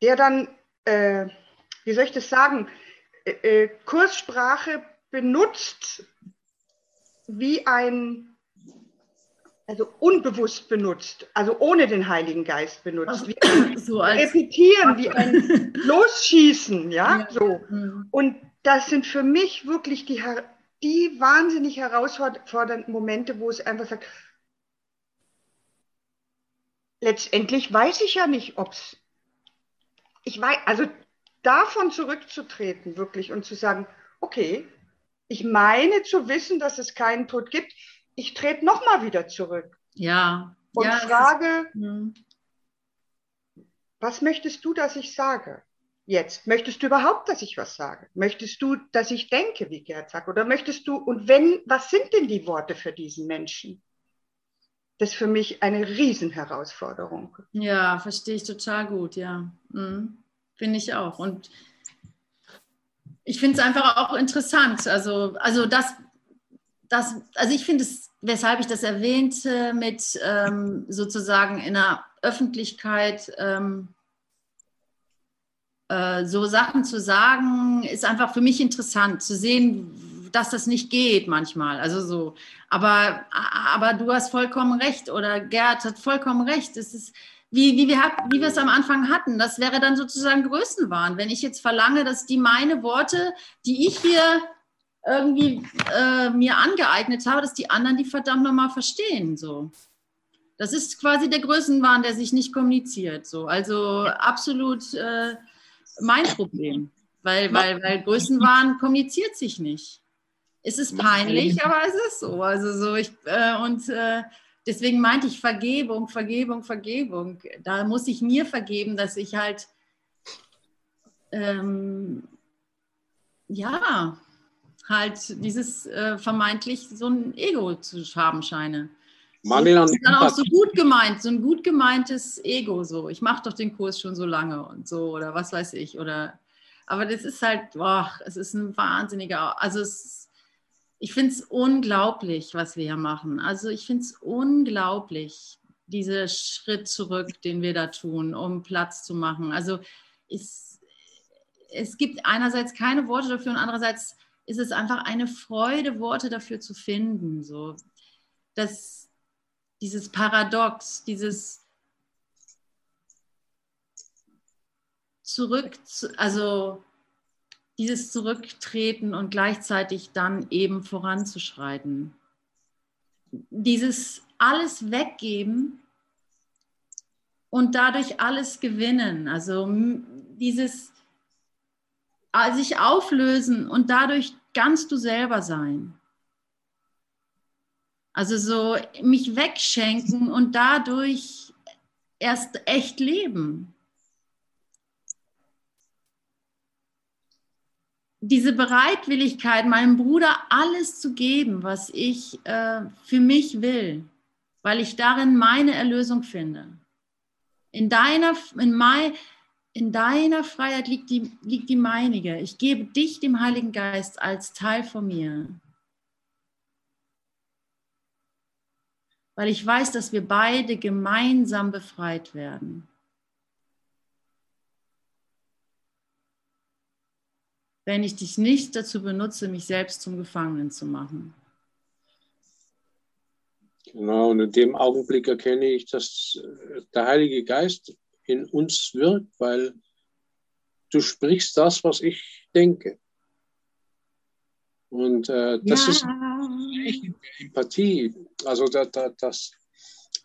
der dann, äh, wie soll ich das sagen, äh, äh Kurssprache benutzt wie ein also unbewusst benutzt, also ohne den Heiligen Geist benutzt, wie ein so Repetieren, wie ein Losschießen, ja, ja. so. Mhm. Und das sind für mich wirklich die, die wahnsinnig herausfordernden Momente, wo es einfach sagt, letztendlich weiß ich ja nicht, ob es, ich weiß, also davon zurückzutreten wirklich und zu sagen, okay, ich meine zu wissen, dass es keinen Tod gibt, ich trete nochmal wieder zurück. Ja. Und ja, frage, ist, hm. was möchtest du, dass ich sage? Jetzt, möchtest du überhaupt, dass ich was sage? Möchtest du, dass ich denke, wie Gerd sagt? Oder möchtest du, und wenn, was sind denn die Worte für diesen Menschen? Das ist für mich eine Riesenherausforderung. Ja, verstehe ich total gut, ja. Mhm. Finde ich auch. Und ich finde es einfach auch interessant. Also, also das, das, also ich finde es, weshalb ich das erwähnte, mit ähm, sozusagen in der Öffentlichkeit ähm, äh, so Sachen zu sagen, ist einfach für mich interessant zu sehen, dass das nicht geht manchmal. Also so, aber, aber du hast vollkommen recht oder Gerd hat vollkommen recht. Es ist wie, wie, wir, wie wir es am Anfang hatten. Das wäre dann sozusagen Größenwahn. Wenn ich jetzt verlange, dass die meine Worte, die ich hier irgendwie äh, mir angeeignet habe, dass die anderen die verdammt nochmal verstehen. So. Das ist quasi der Größenwahn, der sich nicht kommuniziert. So. Also absolut äh, mein Problem. Weil, weil, weil Größenwahn kommuniziert sich nicht. Es ist peinlich, aber es ist so. Also so ich, äh, und äh, deswegen meinte ich Vergebung, Vergebung, Vergebung. Da muss ich mir vergeben, dass ich halt ähm, ja, halt dieses äh, vermeintlich so ein Ego zu haben scheine. Das ist dann auch so gut gemeint, so ein gut gemeintes Ego so. Ich mache doch den Kurs schon so lange und so oder was weiß ich oder. Aber das ist halt, boah, es ist ein wahnsinniger, also es, ich finde es unglaublich, was wir hier machen. Also ich finde es unglaublich, dieser Schritt zurück, den wir da tun, um Platz zu machen. Also es, es gibt einerseits keine Worte dafür und andererseits ist es einfach eine Freude, Worte dafür zu finden. So. Das, dieses Paradox, dieses Zurück, also dieses Zurücktreten und gleichzeitig dann eben voranzuschreiten. Dieses alles weggeben und dadurch alles gewinnen. Also dieses sich auflösen und dadurch ganz du selber sein. Also so mich wegschenken und dadurch erst echt leben. Diese Bereitwilligkeit, meinem Bruder alles zu geben, was ich äh, für mich will, weil ich darin meine Erlösung finde. In deiner, in mein, in deiner Freiheit liegt die, liegt die meinige. Ich gebe dich dem Heiligen Geist als Teil von mir. Weil ich weiß, dass wir beide gemeinsam befreit werden. Wenn ich dich nicht dazu benutze, mich selbst zum Gefangenen zu machen. Genau, und in dem Augenblick erkenne ich, dass der Heilige Geist in uns wirkt, weil du sprichst das, was ich denke. Und äh, das ja. ist Empathie, also dass, dass,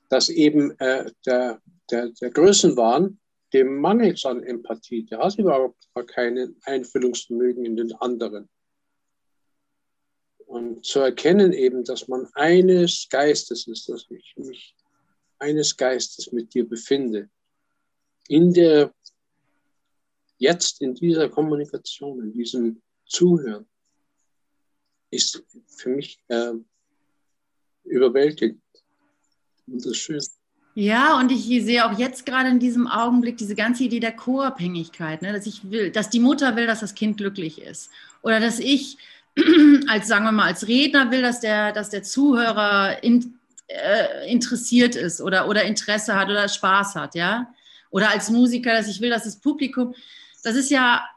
dass eben äh, der, der, der Größenwahn, dem mangelt an Empathie, der hat überhaupt kein Einfühlungsvermögen in den anderen. Und zu erkennen eben, dass man eines Geistes ist, dass ich mich eines Geistes mit dir befinde. In der, jetzt in dieser Kommunikation, in diesem Zuhören, ist für mich äh, überwältigend. Und das schön. Ja, und ich sehe auch jetzt gerade in diesem Augenblick diese ganze Idee der Co-Abhängigkeit, ne? dass ich will, dass die Mutter will, dass das Kind glücklich ist. Oder dass ich als, sagen wir mal, als Redner will, dass der, dass der Zuhörer in, äh, interessiert ist oder, oder Interesse hat oder Spaß hat, ja. Oder als Musiker, dass ich will, dass das Publikum, das ist ja,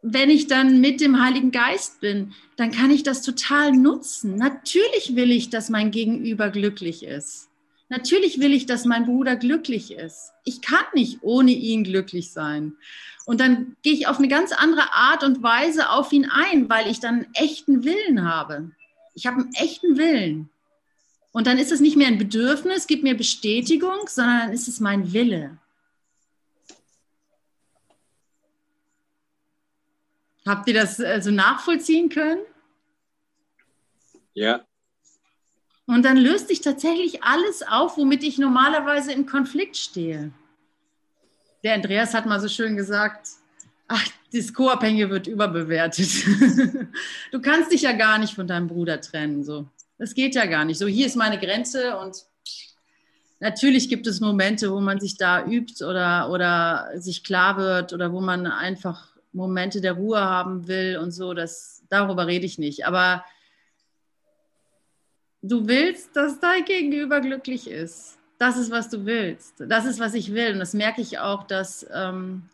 wenn ich dann mit dem Heiligen Geist bin, dann kann ich das total nutzen. Natürlich will ich, dass mein Gegenüber glücklich ist. Natürlich will ich, dass mein Bruder glücklich ist. Ich kann nicht ohne ihn glücklich sein. Und dann gehe ich auf eine ganz andere Art und Weise auf ihn ein, weil ich dann einen echten Willen habe. Ich habe einen echten Willen. Und dann ist es nicht mehr ein Bedürfnis, gibt mir Bestätigung, sondern dann ist es mein Wille. Habt ihr das also nachvollziehen können? Ja. Und dann löst sich tatsächlich alles auf, womit ich normalerweise im Konflikt stehe. Der Andreas hat mal so schön gesagt, ach, das Co-Abhängige wird überbewertet. du kannst dich ja gar nicht von deinem Bruder trennen. So. Das geht ja gar nicht. So, hier ist meine Grenze und natürlich gibt es Momente, wo man sich da übt oder, oder sich klar wird oder wo man einfach Momente der Ruhe haben will und so. Das, darüber rede ich nicht. Aber du willst, dass dein Gegenüber glücklich ist. Das ist, was du willst. Das ist, was ich will. Und das merke ich auch, dass, ähm,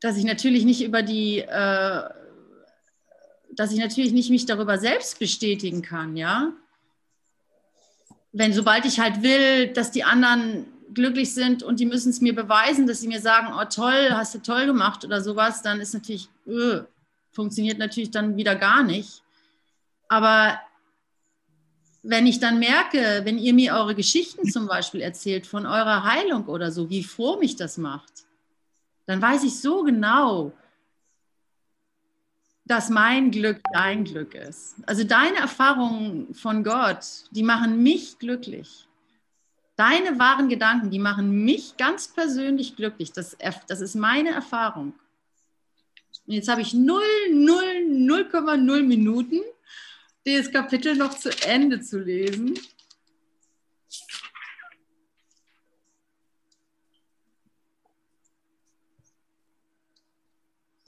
dass ich natürlich nicht über die, äh, dass ich natürlich nicht mich darüber selbst bestätigen kann, ja. Wenn sobald ich halt will, dass die anderen glücklich sind und die müssen es mir beweisen, dass sie mir sagen, oh toll, hast du toll gemacht oder sowas, dann ist natürlich, öh, funktioniert natürlich dann wieder gar nicht. Aber wenn ich dann merke, wenn ihr mir eure Geschichten zum Beispiel erzählt von eurer Heilung oder so, wie froh mich das macht, dann weiß ich so genau, dass mein Glück dein Glück ist. Also deine Erfahrungen von Gott, die machen mich glücklich. Deine wahren Gedanken, die machen mich ganz persönlich glücklich. Das, das ist meine Erfahrung. Und jetzt habe ich 0, 0, 0,0 Minuten dieses Kapitel noch zu Ende zu lesen.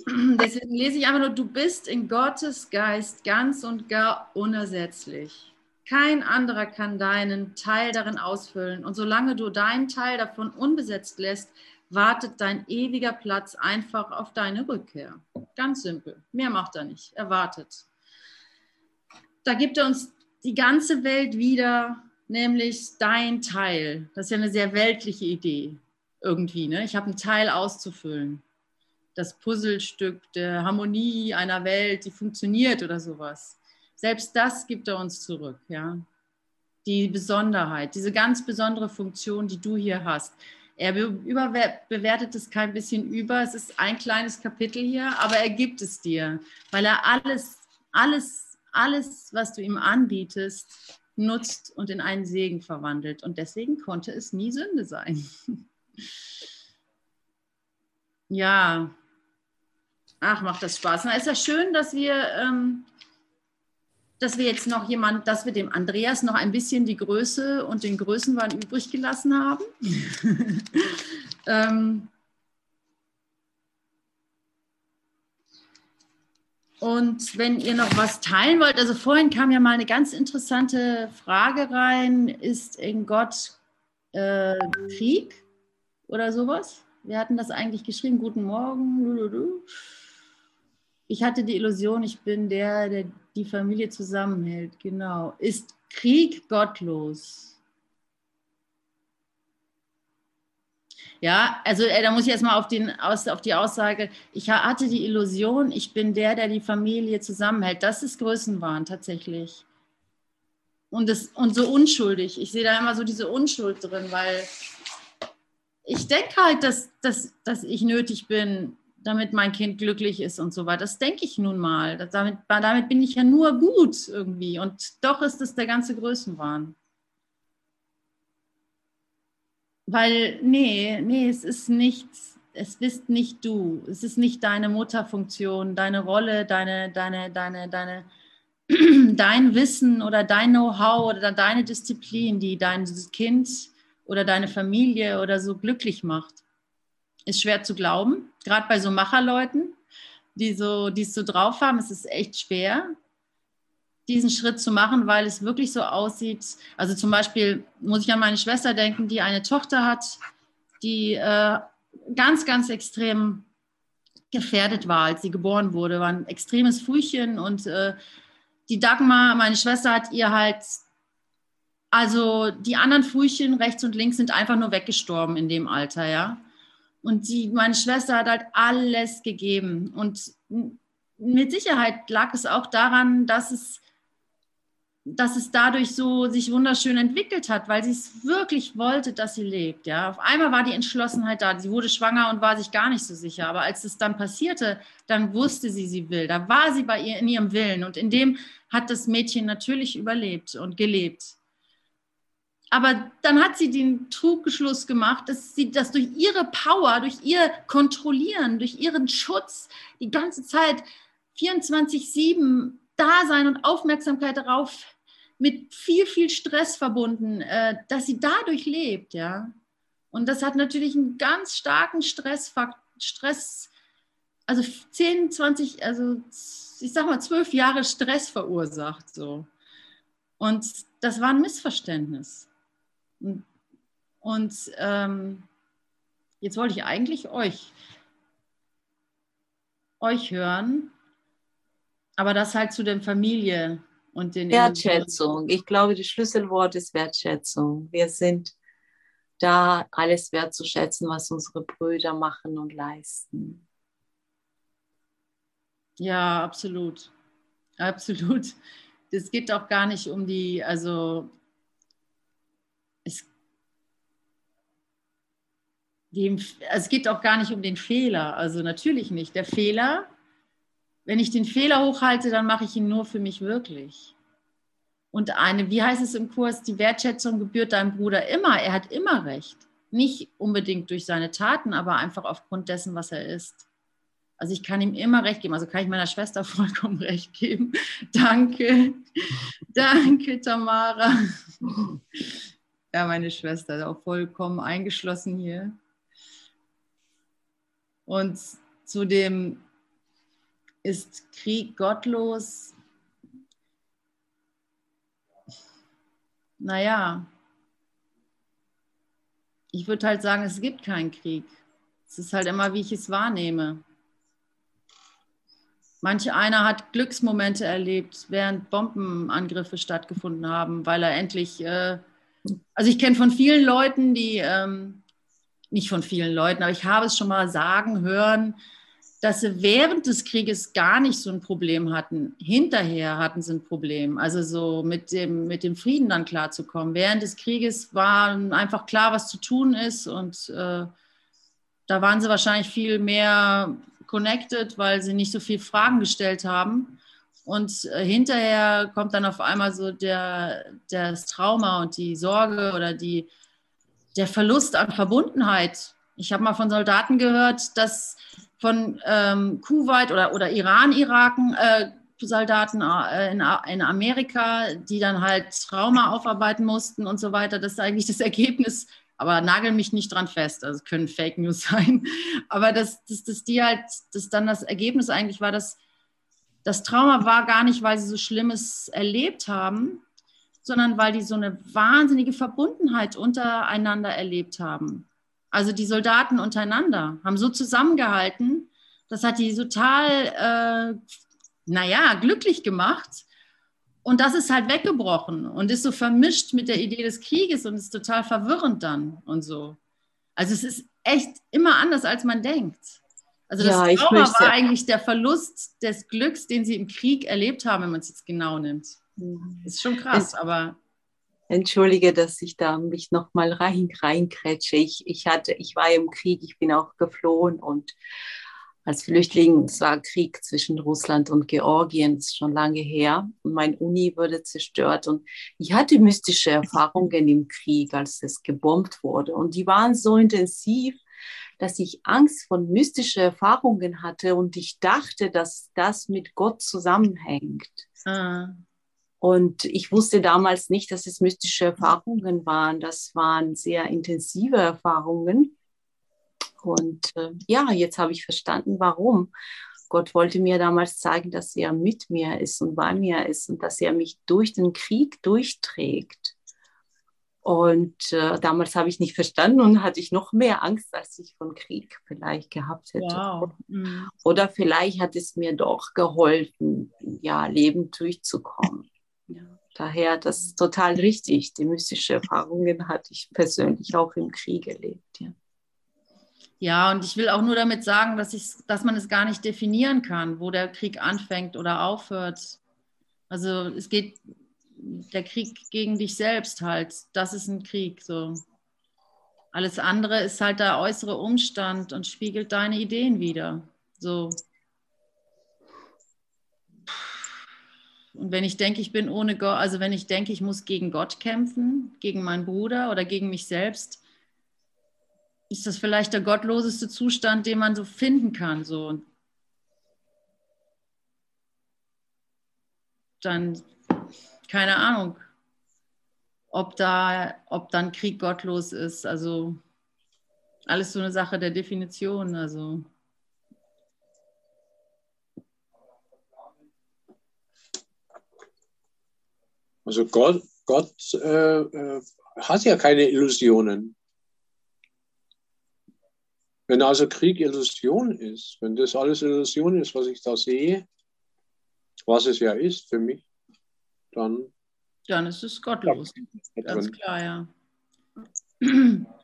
Deswegen lese ich einfach nur, du bist in Gottes Geist ganz und gar unersetzlich. Kein anderer kann deinen Teil darin ausfüllen. Und solange du deinen Teil davon unbesetzt lässt, wartet dein ewiger Platz einfach auf deine Rückkehr. Ganz simpel. Mehr macht er nicht. Er wartet da gibt er uns die ganze Welt wieder, nämlich dein Teil. Das ist ja eine sehr weltliche Idee irgendwie. Ne? Ich habe einen Teil auszufüllen. Das Puzzlestück der Harmonie einer Welt, die funktioniert oder sowas. Selbst das gibt er uns zurück. Ja? Die Besonderheit, diese ganz besondere Funktion, die du hier hast. Er bewertet es kein bisschen über. Es ist ein kleines Kapitel hier, aber er gibt es dir, weil er alles, alles alles, was du ihm anbietest, nutzt und in einen Segen verwandelt. Und deswegen konnte es nie Sünde sein. ja, Ach, macht das Spaß. Na, ist ja schön, dass wir, ähm, dass wir jetzt noch jemand, dass wir dem Andreas noch ein bisschen die Größe und den Größenwahn übrig gelassen haben. ähm, Und wenn ihr noch was teilen wollt, also vorhin kam ja mal eine ganz interessante Frage rein, ist in Gott äh, Krieg oder sowas? Wir hatten das eigentlich geschrieben, guten Morgen. Ich hatte die Illusion, ich bin der, der die Familie zusammenhält. Genau. Ist Krieg gottlos? Ja, also äh, da muss ich erstmal auf, auf die Aussage, ich hatte die Illusion, ich bin der, der die Familie zusammenhält. Das ist Größenwahn tatsächlich. Und, das, und so unschuldig. Ich sehe da immer so diese Unschuld drin, weil ich denke halt, dass, dass, dass ich nötig bin, damit mein Kind glücklich ist und so weiter. Das denke ich nun mal. Damit, damit bin ich ja nur gut irgendwie. Und doch ist es der ganze Größenwahn. Weil, nee, nee, es ist nichts, es bist nicht du. Es ist nicht deine Mutterfunktion, deine Rolle, deine, deine, deine, deine, dein Wissen oder dein Know-how oder deine Disziplin, die dein Kind oder deine Familie oder so glücklich macht. Ist schwer zu glauben, gerade bei so Macherleuten, die so, es so drauf haben, ist es echt schwer diesen Schritt zu machen, weil es wirklich so aussieht. Also zum Beispiel muss ich an meine Schwester denken, die eine Tochter hat, die äh, ganz, ganz extrem gefährdet war, als sie geboren wurde, war ein extremes Frühchen und äh, die Dagmar, meine Schwester, hat ihr halt, also die anderen Frühchen rechts und links sind einfach nur weggestorben in dem Alter, ja. Und die, meine Schwester hat halt alles gegeben und mit Sicherheit lag es auch daran, dass es dass es dadurch so sich wunderschön entwickelt hat, weil sie es wirklich wollte, dass sie lebt. Ja, auf einmal war die Entschlossenheit da. Sie wurde schwanger und war sich gar nicht so sicher. Aber als es dann passierte, dann wusste sie, sie will. Da war sie bei ihr in ihrem Willen und in dem hat das Mädchen natürlich überlebt und gelebt. Aber dann hat sie den Truggeschluss gemacht, dass sie das durch ihre Power, durch ihr Kontrollieren, durch ihren Schutz die ganze Zeit 24/7 Dasein und Aufmerksamkeit darauf mit viel, viel Stress verbunden, äh, dass sie dadurch lebt, ja. Und das hat natürlich einen ganz starken Stressfaktor, Stress, also 10, 20, also ich sag mal 12 Jahre Stress verursacht, so. Und das war ein Missverständnis. Und, ähm, jetzt wollte ich eigentlich euch, euch hören, aber das halt zu der Familie und den Wertschätzung. Ich glaube, das Schlüsselwort ist Wertschätzung. Wir sind da, alles wertzuschätzen, was unsere Brüder machen und leisten. Ja, absolut. Absolut. Es geht auch gar nicht um die, also es, dem, es geht auch gar nicht um den Fehler. Also natürlich nicht. Der Fehler wenn ich den Fehler hochhalte, dann mache ich ihn nur für mich wirklich. Und eine, wie heißt es im Kurs, die Wertschätzung gebührt deinem Bruder immer. Er hat immer recht. Nicht unbedingt durch seine Taten, aber einfach aufgrund dessen, was er ist. Also ich kann ihm immer recht geben. Also kann ich meiner Schwester vollkommen recht geben. Danke. Danke, Tamara. Ja, meine Schwester ist auch vollkommen eingeschlossen hier. Und zu dem ist Krieg gottlos? Naja, ich würde halt sagen, es gibt keinen Krieg. Es ist halt immer, wie ich es wahrnehme. Manch einer hat Glücksmomente erlebt, während Bombenangriffe stattgefunden haben, weil er endlich, äh, also ich kenne von vielen Leuten, die, ähm, nicht von vielen Leuten, aber ich habe es schon mal sagen, hören, dass sie während des Krieges gar nicht so ein Problem hatten. Hinterher hatten sie ein Problem, also so mit dem, mit dem Frieden dann klarzukommen. Während des Krieges war einfach klar, was zu tun ist und äh, da waren sie wahrscheinlich viel mehr connected, weil sie nicht so viele Fragen gestellt haben. Und äh, hinterher kommt dann auf einmal so der, das Trauma und die Sorge oder die, der Verlust an Verbundenheit. Ich habe mal von Soldaten gehört, dass von ähm, Kuwait oder, oder Iran-Iraken, äh, Soldaten äh, in, in, Amerika, die dann halt Trauma aufarbeiten mussten und so weiter. Das ist eigentlich das Ergebnis. Aber nagel mich nicht dran fest. Also können Fake News sein. Aber dass das, das die halt, das dann das Ergebnis eigentlich war, dass das Trauma war gar nicht, weil sie so Schlimmes erlebt haben, sondern weil die so eine wahnsinnige Verbundenheit untereinander erlebt haben. Also die Soldaten untereinander haben so zusammengehalten, das hat die total, äh, naja, glücklich gemacht. Und das ist halt weggebrochen und ist so vermischt mit der Idee des Krieges und ist total verwirrend dann und so. Also es ist echt immer anders, als man denkt. Also das ja, Trauma war eigentlich der Verlust des Glücks, den sie im Krieg erlebt haben, wenn man es jetzt genau nimmt. Mhm. Ist schon krass, aber. Entschuldige, dass ich da mich nochmal rein, reinkrätsche. Ich, ich, hatte, ich war im Krieg, ich bin auch geflohen und als Flüchtling, es war Krieg zwischen Russland und Georgien, ist schon lange her. Und mein Uni wurde zerstört und ich hatte mystische Erfahrungen im Krieg, als es gebombt wurde. Und die waren so intensiv, dass ich Angst von mystischen Erfahrungen hatte und ich dachte, dass das mit Gott zusammenhängt. Ah. Und ich wusste damals nicht, dass es mystische Erfahrungen waren. Das waren sehr intensive Erfahrungen. Und äh, ja, jetzt habe ich verstanden, warum. Gott wollte mir damals zeigen, dass er mit mir ist und bei mir ist und dass er mich durch den Krieg durchträgt. Und äh, damals habe ich nicht verstanden und hatte ich noch mehr Angst, als ich von Krieg vielleicht gehabt hätte. Wow. Mhm. Oder vielleicht hat es mir doch geholfen, ja, lebend durchzukommen. Ja. Daher, das ist total richtig. Die mystische Erfahrungen hatte ich persönlich auch im Krieg erlebt. Ja. Ja, und ich will auch nur damit sagen, dass, ich, dass man es gar nicht definieren kann, wo der Krieg anfängt oder aufhört. Also es geht der Krieg gegen dich selbst halt. Das ist ein Krieg. So. Alles andere ist halt der äußere Umstand und spiegelt deine Ideen wieder. So. Und wenn ich denke, ich bin ohne Gott, also wenn ich denke, ich muss gegen Gott kämpfen, gegen meinen Bruder oder gegen mich selbst, ist das vielleicht der gottloseste Zustand, den man so finden kann. So. Dann keine Ahnung, ob da, ob dann Krieg gottlos ist. Also alles so eine Sache der Definition. Also. Also Gott, Gott äh, äh, hat ja keine Illusionen. Wenn also Krieg Illusion ist, wenn das alles Illusion ist, was ich da sehe, was es ja ist für mich, dann. Dann ist es gottlos. Ganz klar, ja.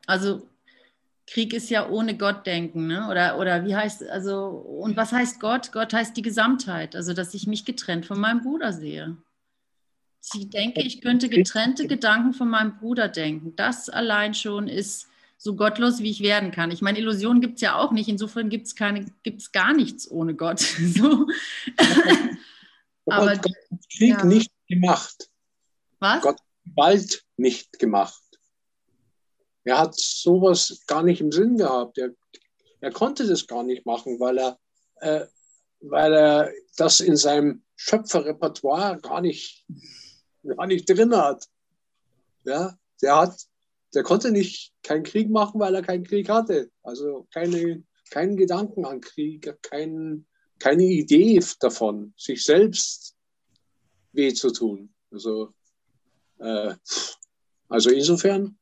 Also Krieg ist ja ohne Gott denken, ne? Oder, oder wie heißt, also, und was heißt Gott? Gott heißt die Gesamtheit, also dass ich mich getrennt von meinem Bruder sehe. Ich denke, ich könnte getrennte Gedanken von meinem Bruder denken. Das allein schon ist so gottlos, wie ich werden kann. Ich meine, Illusionen gibt es ja auch nicht. Insofern gibt es keine, gibt gar nichts ohne Gott. so. Aber Gott hat Krieg ja. nicht gemacht. Was? Gott hat Gewalt nicht gemacht. Er hat sowas gar nicht im Sinn gehabt. Er, er konnte das gar nicht machen, weil er, äh, weil er das in seinem Schöpferrepertoire gar nicht, gar nicht drin hat. Ja, der hat, der konnte nicht keinen Krieg machen, weil er keinen Krieg hatte. Also keine, keinen Gedanken an Krieg, kein, keine Idee davon, sich selbst weh zu tun. Also, äh, also insofern,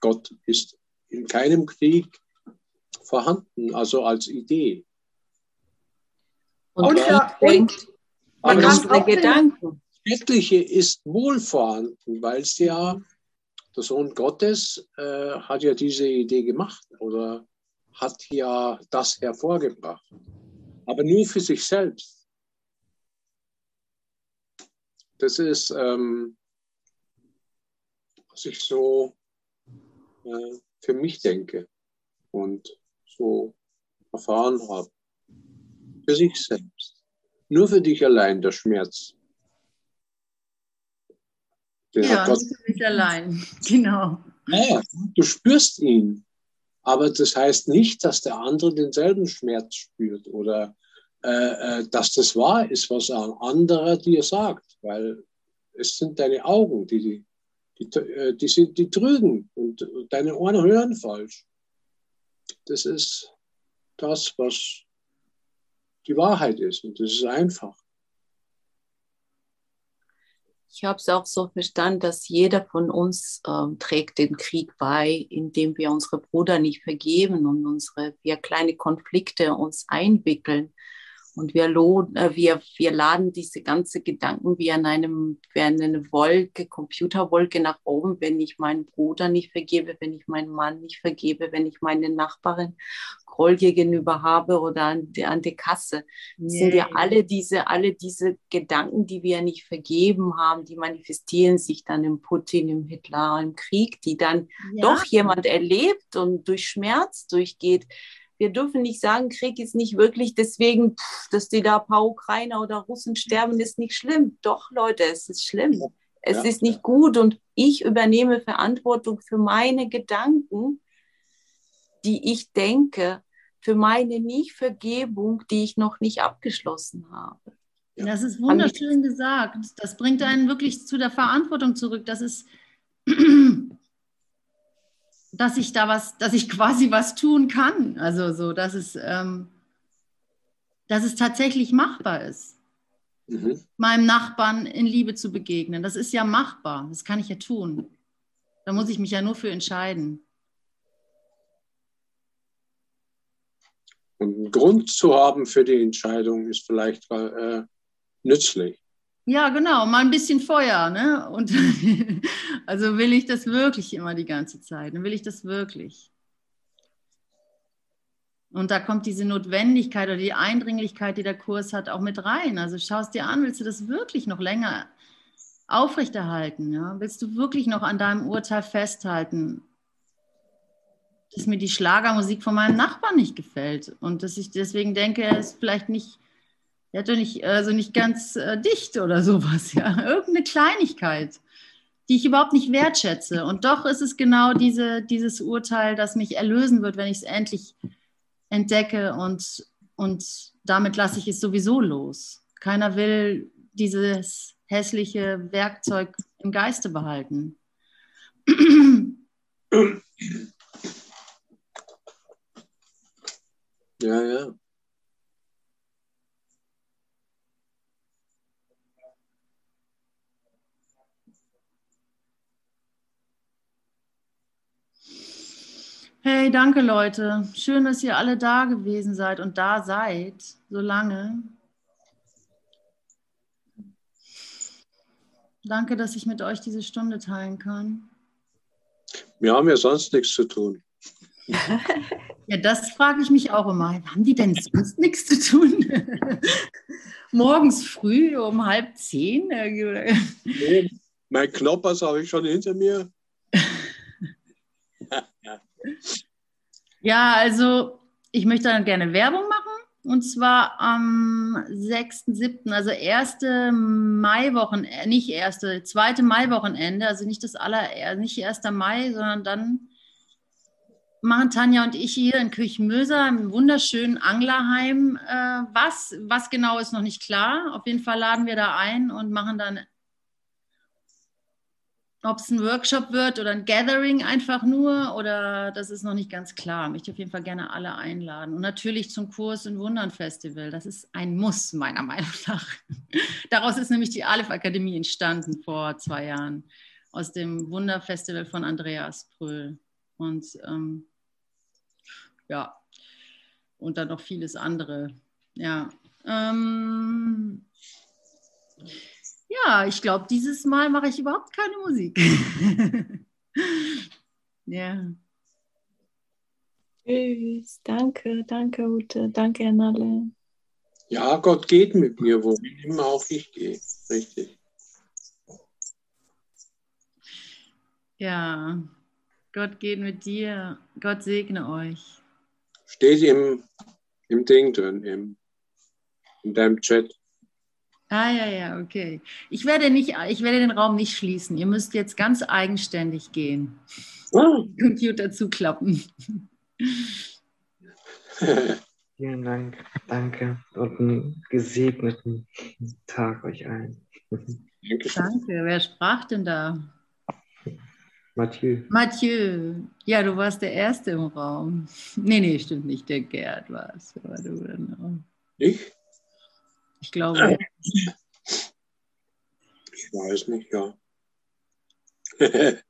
Gott ist in keinem Krieg vorhanden, also als Idee. Und, und, ja, und man kann auch Gedanken. Göttliche ist wohl vorhanden, weil es ja der Sohn Gottes äh, hat ja diese Idee gemacht oder hat ja das hervorgebracht, aber nur für sich selbst. das ist, ähm, was ich so äh, für mich denke und so erfahren habe. Für sich selbst. Nur für dich allein der Schmerz. Den ja, nicht für mich allein, genau. Ja, du spürst ihn. Aber das heißt nicht, dass der andere denselben Schmerz spürt oder äh, äh dass das wahr ist, was ein anderer dir sagt, weil es sind deine Augen, die, die, die, äh, die, sind, die trügen und, und deine Ohren hören falsch. Das ist das, was die Wahrheit ist und das ist einfach. Ich habe es auch so verstanden, dass jeder von uns ähm, trägt den Krieg bei, indem wir unsere Brüder nicht vergeben und unsere wir kleine Konflikte uns einwickeln. Und wir, äh, wir, wir laden diese ganzen Gedanken wie an, einem, wie an eine Wolke, Computerwolke nach oben, wenn ich meinen Bruder nicht vergebe, wenn ich meinen Mann nicht vergebe, wenn ich meine Nachbarin Groll gegenüber habe oder an, die, an der Kasse. Das yeah. sind ja alle diese, alle diese Gedanken, die wir nicht vergeben haben, die manifestieren sich dann im Putin, im Hitler, im Krieg, die dann ja. doch jemand erlebt und durch Schmerz durchgeht wir dürfen nicht sagen, Krieg ist nicht wirklich deswegen, dass die da ein paar Ukrainer oder Russen sterben, ist nicht schlimm. Doch, Leute, es ist schlimm. Es ja. ist nicht gut und ich übernehme Verantwortung für meine Gedanken, die ich denke, für meine Nicht-Vergebung, die ich noch nicht abgeschlossen habe. Das ist wunderschön gesagt. Das bringt einen wirklich zu der Verantwortung zurück. Das ist dass ich da was, dass ich quasi was tun kann. Also so, dass es, ähm, dass es tatsächlich machbar ist, mhm. meinem Nachbarn in Liebe zu begegnen. Das ist ja machbar. Das kann ich ja tun. Da muss ich mich ja nur für entscheiden. Einen Grund zu haben für die Entscheidung ist vielleicht äh, nützlich. Ja, genau, mal ein bisschen Feuer. Ne? Und also will ich das wirklich immer die ganze Zeit? Dann will ich das wirklich. Und da kommt diese Notwendigkeit oder die Eindringlichkeit, die der Kurs hat, auch mit rein. Also schaust dir an, willst du das wirklich noch länger aufrechterhalten? Ja? Willst du wirklich noch an deinem Urteil festhalten, dass mir die Schlagermusik von meinem Nachbarn nicht gefällt und dass ich deswegen denke, er ist vielleicht nicht der hat doch nicht, also nicht ganz äh, dicht oder sowas, ja. Irgendeine Kleinigkeit, die ich überhaupt nicht wertschätze. Und doch ist es genau diese, dieses Urteil, das mich erlösen wird, wenn ich es endlich entdecke und, und damit lasse ich es sowieso los. Keiner will dieses hässliche Werkzeug im Geiste behalten. Ja, ja. Hey, danke Leute. Schön, dass ihr alle da gewesen seid und da seid, so lange. Danke, dass ich mit euch diese Stunde teilen kann. Wir haben ja sonst nichts zu tun. Ja, das frage ich mich auch immer. Haben die denn sonst nichts zu tun? Morgens früh um halb zehn? nee, mein Knoppers habe ich schon hinter mir. Ja, also ich möchte dann gerne Werbung machen. Und zwar am 6.7., also erste Maiwochenende, nicht erste, zweite Maiwochenende, also nicht das aller, nicht 1. Mai, sondern dann machen Tanja und ich hier in Küchenmöser im wunderschönen Anglerheim äh, was. Was genau ist noch nicht klar. Auf jeden Fall laden wir da ein und machen dann ob es ein Workshop wird oder ein Gathering einfach nur oder das ist noch nicht ganz klar. Ich möchte auf jeden Fall gerne alle einladen. Und natürlich zum Kurs und Wundern Festival. Das ist ein Muss, meiner Meinung nach. Daraus ist nämlich die Aleph Akademie entstanden vor zwei Jahren. Aus dem Wunderfestival von Andreas Pröhl. Und ähm, ja, und dann noch vieles andere. Ja. Ähm, ja, ich glaube, dieses Mal mache ich überhaupt keine Musik. ja. Tschüss. Danke, danke, Ute. Danke an alle. Ja, Gott geht mit mir, wohin immer auch ich gehe. Richtig. Ja, Gott geht mit dir. Gott segne euch. Steht im, im Ding drin, im, in deinem Chat. Ah, ja, ja, okay. Ich werde, nicht, ich werde den Raum nicht schließen. Ihr müsst jetzt ganz eigenständig gehen. Oh. Computer zuklappen. Vielen Dank, danke und einen gesegneten Tag euch allen. Danke. Wer sprach denn da? Mathieu. Mathieu. Ja, du warst der Erste im Raum. Nee, nee, stimmt nicht. Der Gerd war es. War du dann Ich? Ich glaube. Ich weiß nicht, ja.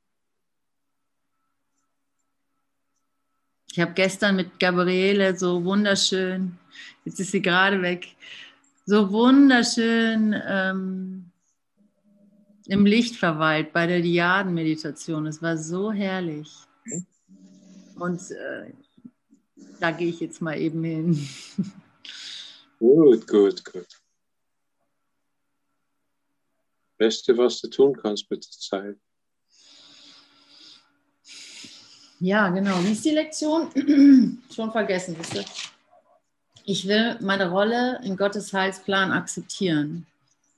Ich habe gestern mit Gabriele so wunderschön, jetzt ist sie gerade weg, so wunderschön ähm, im Licht verweilt bei der Diaden-Meditation. Es war so herrlich. Und äh, da gehe ich jetzt mal eben hin. Gut, gut, gut. Beste, was du tun kannst mit der Zeit. Ja, genau. Wie ist die Lektion? Schon vergessen, wisst ihr? Ich will meine Rolle in Gottes Heilsplan akzeptieren.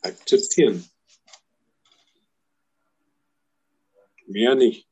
Akzeptieren. Mehr nicht.